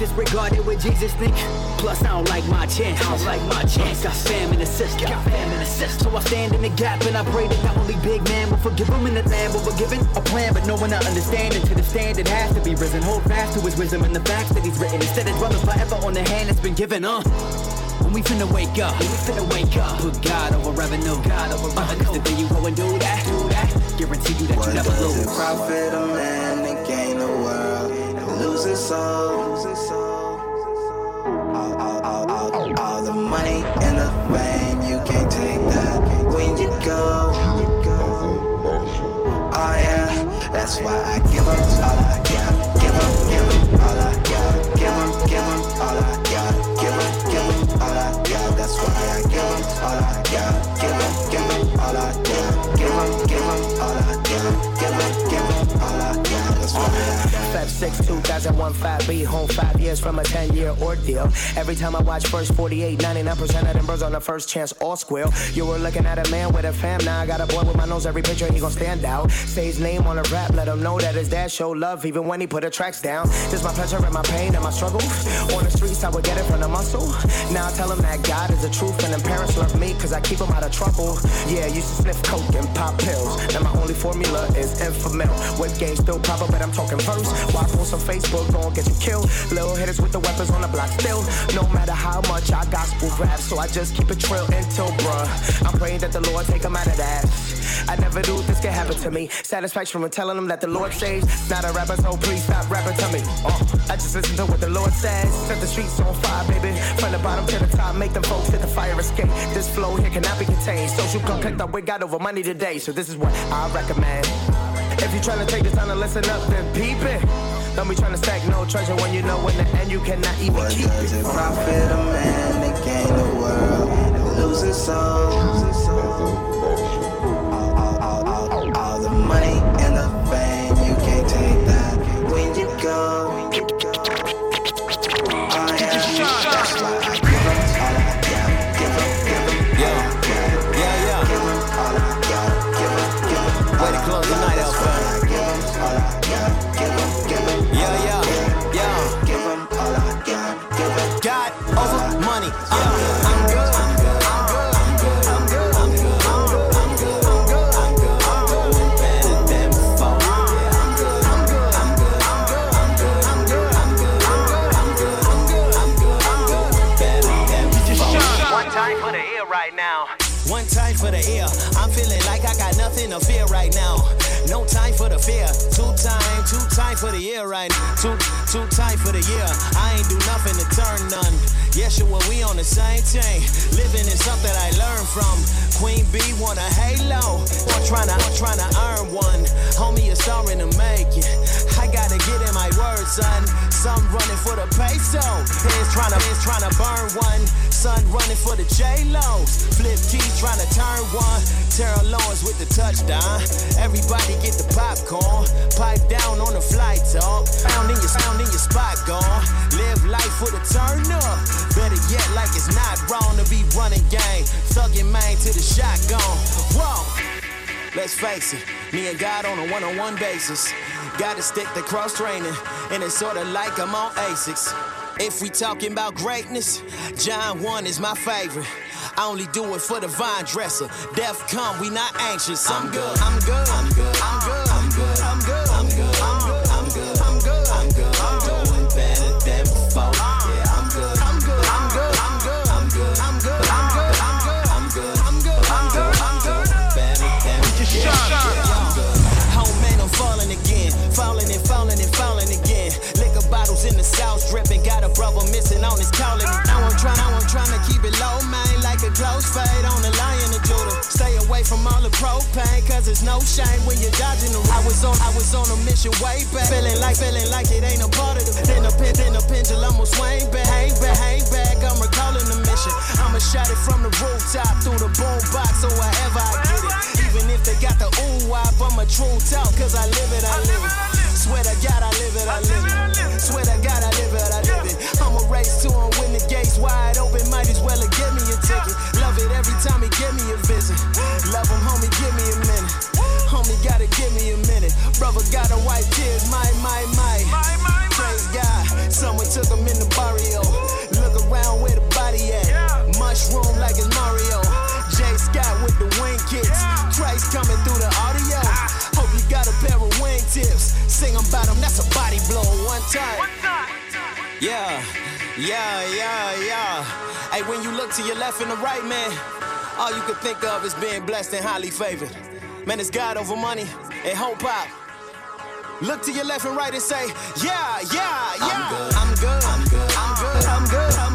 Disregarded with Jesus think. Plus, I don't like my chance. I don't like my chance. Got fam in the system. Got fam in the system. So I stand in the gap and I pray that the only big man will forgive him in the land. But we're given a plan, but no one to understand. And to the stand, it has to be risen. Hold fast to his wisdom and the facts that he's written. Instead of dwelling forever on the hand that's been given, uh. When we finna wake up, we finna wake up. Put God over revenue, God over revenue. Uh, the day you go and do that, do that. Guarantee you that What you never lose. it profit a man and lose his soul? All, all, all, all, all the money and the fame, you can't take that when you go. Oh yeah, that's why I give up all I got. Give up, give up all I got. Give up, give up all I got. Give up, give up all I got. That's why I give up all I got. Give up, give up all I got. Give up, give up all I got. Give up, give up. Feb 6, 2001, 5B, home five years from a 10 year ordeal. Every time I watch first 48, 99% of them birds on the first chance all squeal. You were looking at a man with a fam, now I got a boy with my nose, every picture and he gon' stand out. Say his name on a rap, let him know that his dad show love even when he put the tracks down. This my pleasure and my pain and my struggle. On the streets, I would get it from the muscle. Now I tell him that God is the truth and them parents love me cause I keep them out of trouble. Yeah, used to sniff coke and pop pills. Now my only formula is Enfamil. With game still proper, but I'm talking. Why post on Facebook, gon' get you killed. Little hitters with the weapons on the block still. No matter how much I gospel rap, so I just keep it trill until bruh. I'm praying that the Lord take him out of that. I never knew this could happen to me. Satisfaction from telling them that the Lord saves. Not a rapper, so please stop rapping to me. Uh, I just listen to what the Lord says. Set the streets on fire, baby. From the bottom to the top, make them folks hit the fire escape. This flow here cannot be contained. Social click up, we got over money today. So this is what I recommend. You tryna take the time to listen up, then peep it. Don't be tryna stack no treasure when you know in the end you cannot even What keep does it. it profit a man to gain the world and lose his soul? All, all, all, all, all the money and the fame, you can't take that when you go. Oh yeah, that's time for the year right. Too, too time for the year. I ain't do nothing to turn none. Yeshua, we on the same team. Living is something I learned from. Queen B want a halo. Or tryna, or tryna earn one. Homie, it's starting to make it. I gotta get in my word, son. Some running for the peso. Heads tryna, heads tryna burn one. Son running for the J-Los. Flip keys tryna turn one. Trevor Lawrence with the touchdown. Everybody get the popcorn. Pipe down on the flight talk. Found in your sound in your spot gone. Live life with a turn up. Better yet, like it's not wrong to be running game. Thugging man to the shotgun. Whoa. Let's face it, me and God on a one-on-one basis. Gotta stick to cross training, and it's sorta like I'm on ASICs. If we talking about greatness, John 1 is my favorite. I only do it for the vine dresser. Death come, we not anxious. I'm good. I'm good. I'm good. I'm good. I'm good. I'm good. I'm good. I'm good. I'm good. A missing on his calling. Now I'm trying, now I'm trying to keep it low, man. Like a close fade on the lion Judah. Stay away from all the propane, cause it's no shame when you're dodging the I was on, I was on a mission way back. Feeling like, feeling like it ain't a part of the Then the pen, then the pendulum will swing back. Hang back, hang back. I'm recalling the mission. I'ma shot it from the rooftop through the boom box or wherever I get it. Even if they got the ooh wop, I'm a true talk, cause I live it, I live it. Swear to God, I live it, I live it. I'ma to him when the gates wide open. Might as well have give me a ticket. Love it every time he give me a visit. Love him, homie, give me a minute. Homie, gotta give me a minute. Brother gotta wipe tears, my, my, my. Praise God, someone took him in the barrio. Look around where the body at. Mushroom like it's Mario. Jay Scott with the wing kicks. Christ coming through the audio. Hope you got a pair of wingtips. Sing about him, that's a body blow one time. Yeah, yeah, yeah, yeah. Hey, when you look to your left and the right, man, all you can think of is being blessed and highly favored. Man, it's God over money and hope pop. Look to your left and right and say, yeah, yeah, yeah. I'm good. I'm good. I'm good. I'm good. I'm good. I'm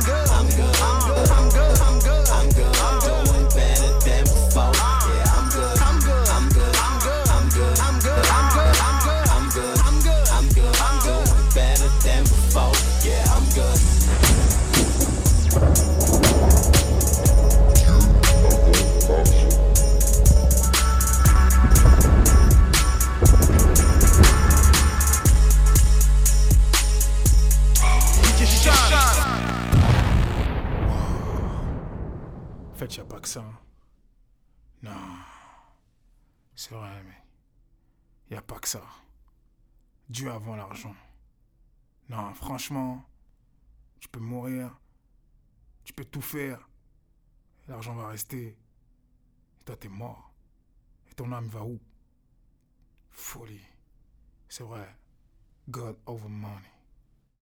Fait, y a pas que ça. Non. C'est vrai, mais. Y a pas que ça. Dieu avant l'argent. Non, franchement, tu peux mourir. Tu peux tout faire. L'argent va rester. Et toi, t'es mort. Et ton âme va où? Folie. C'est vrai. God over money.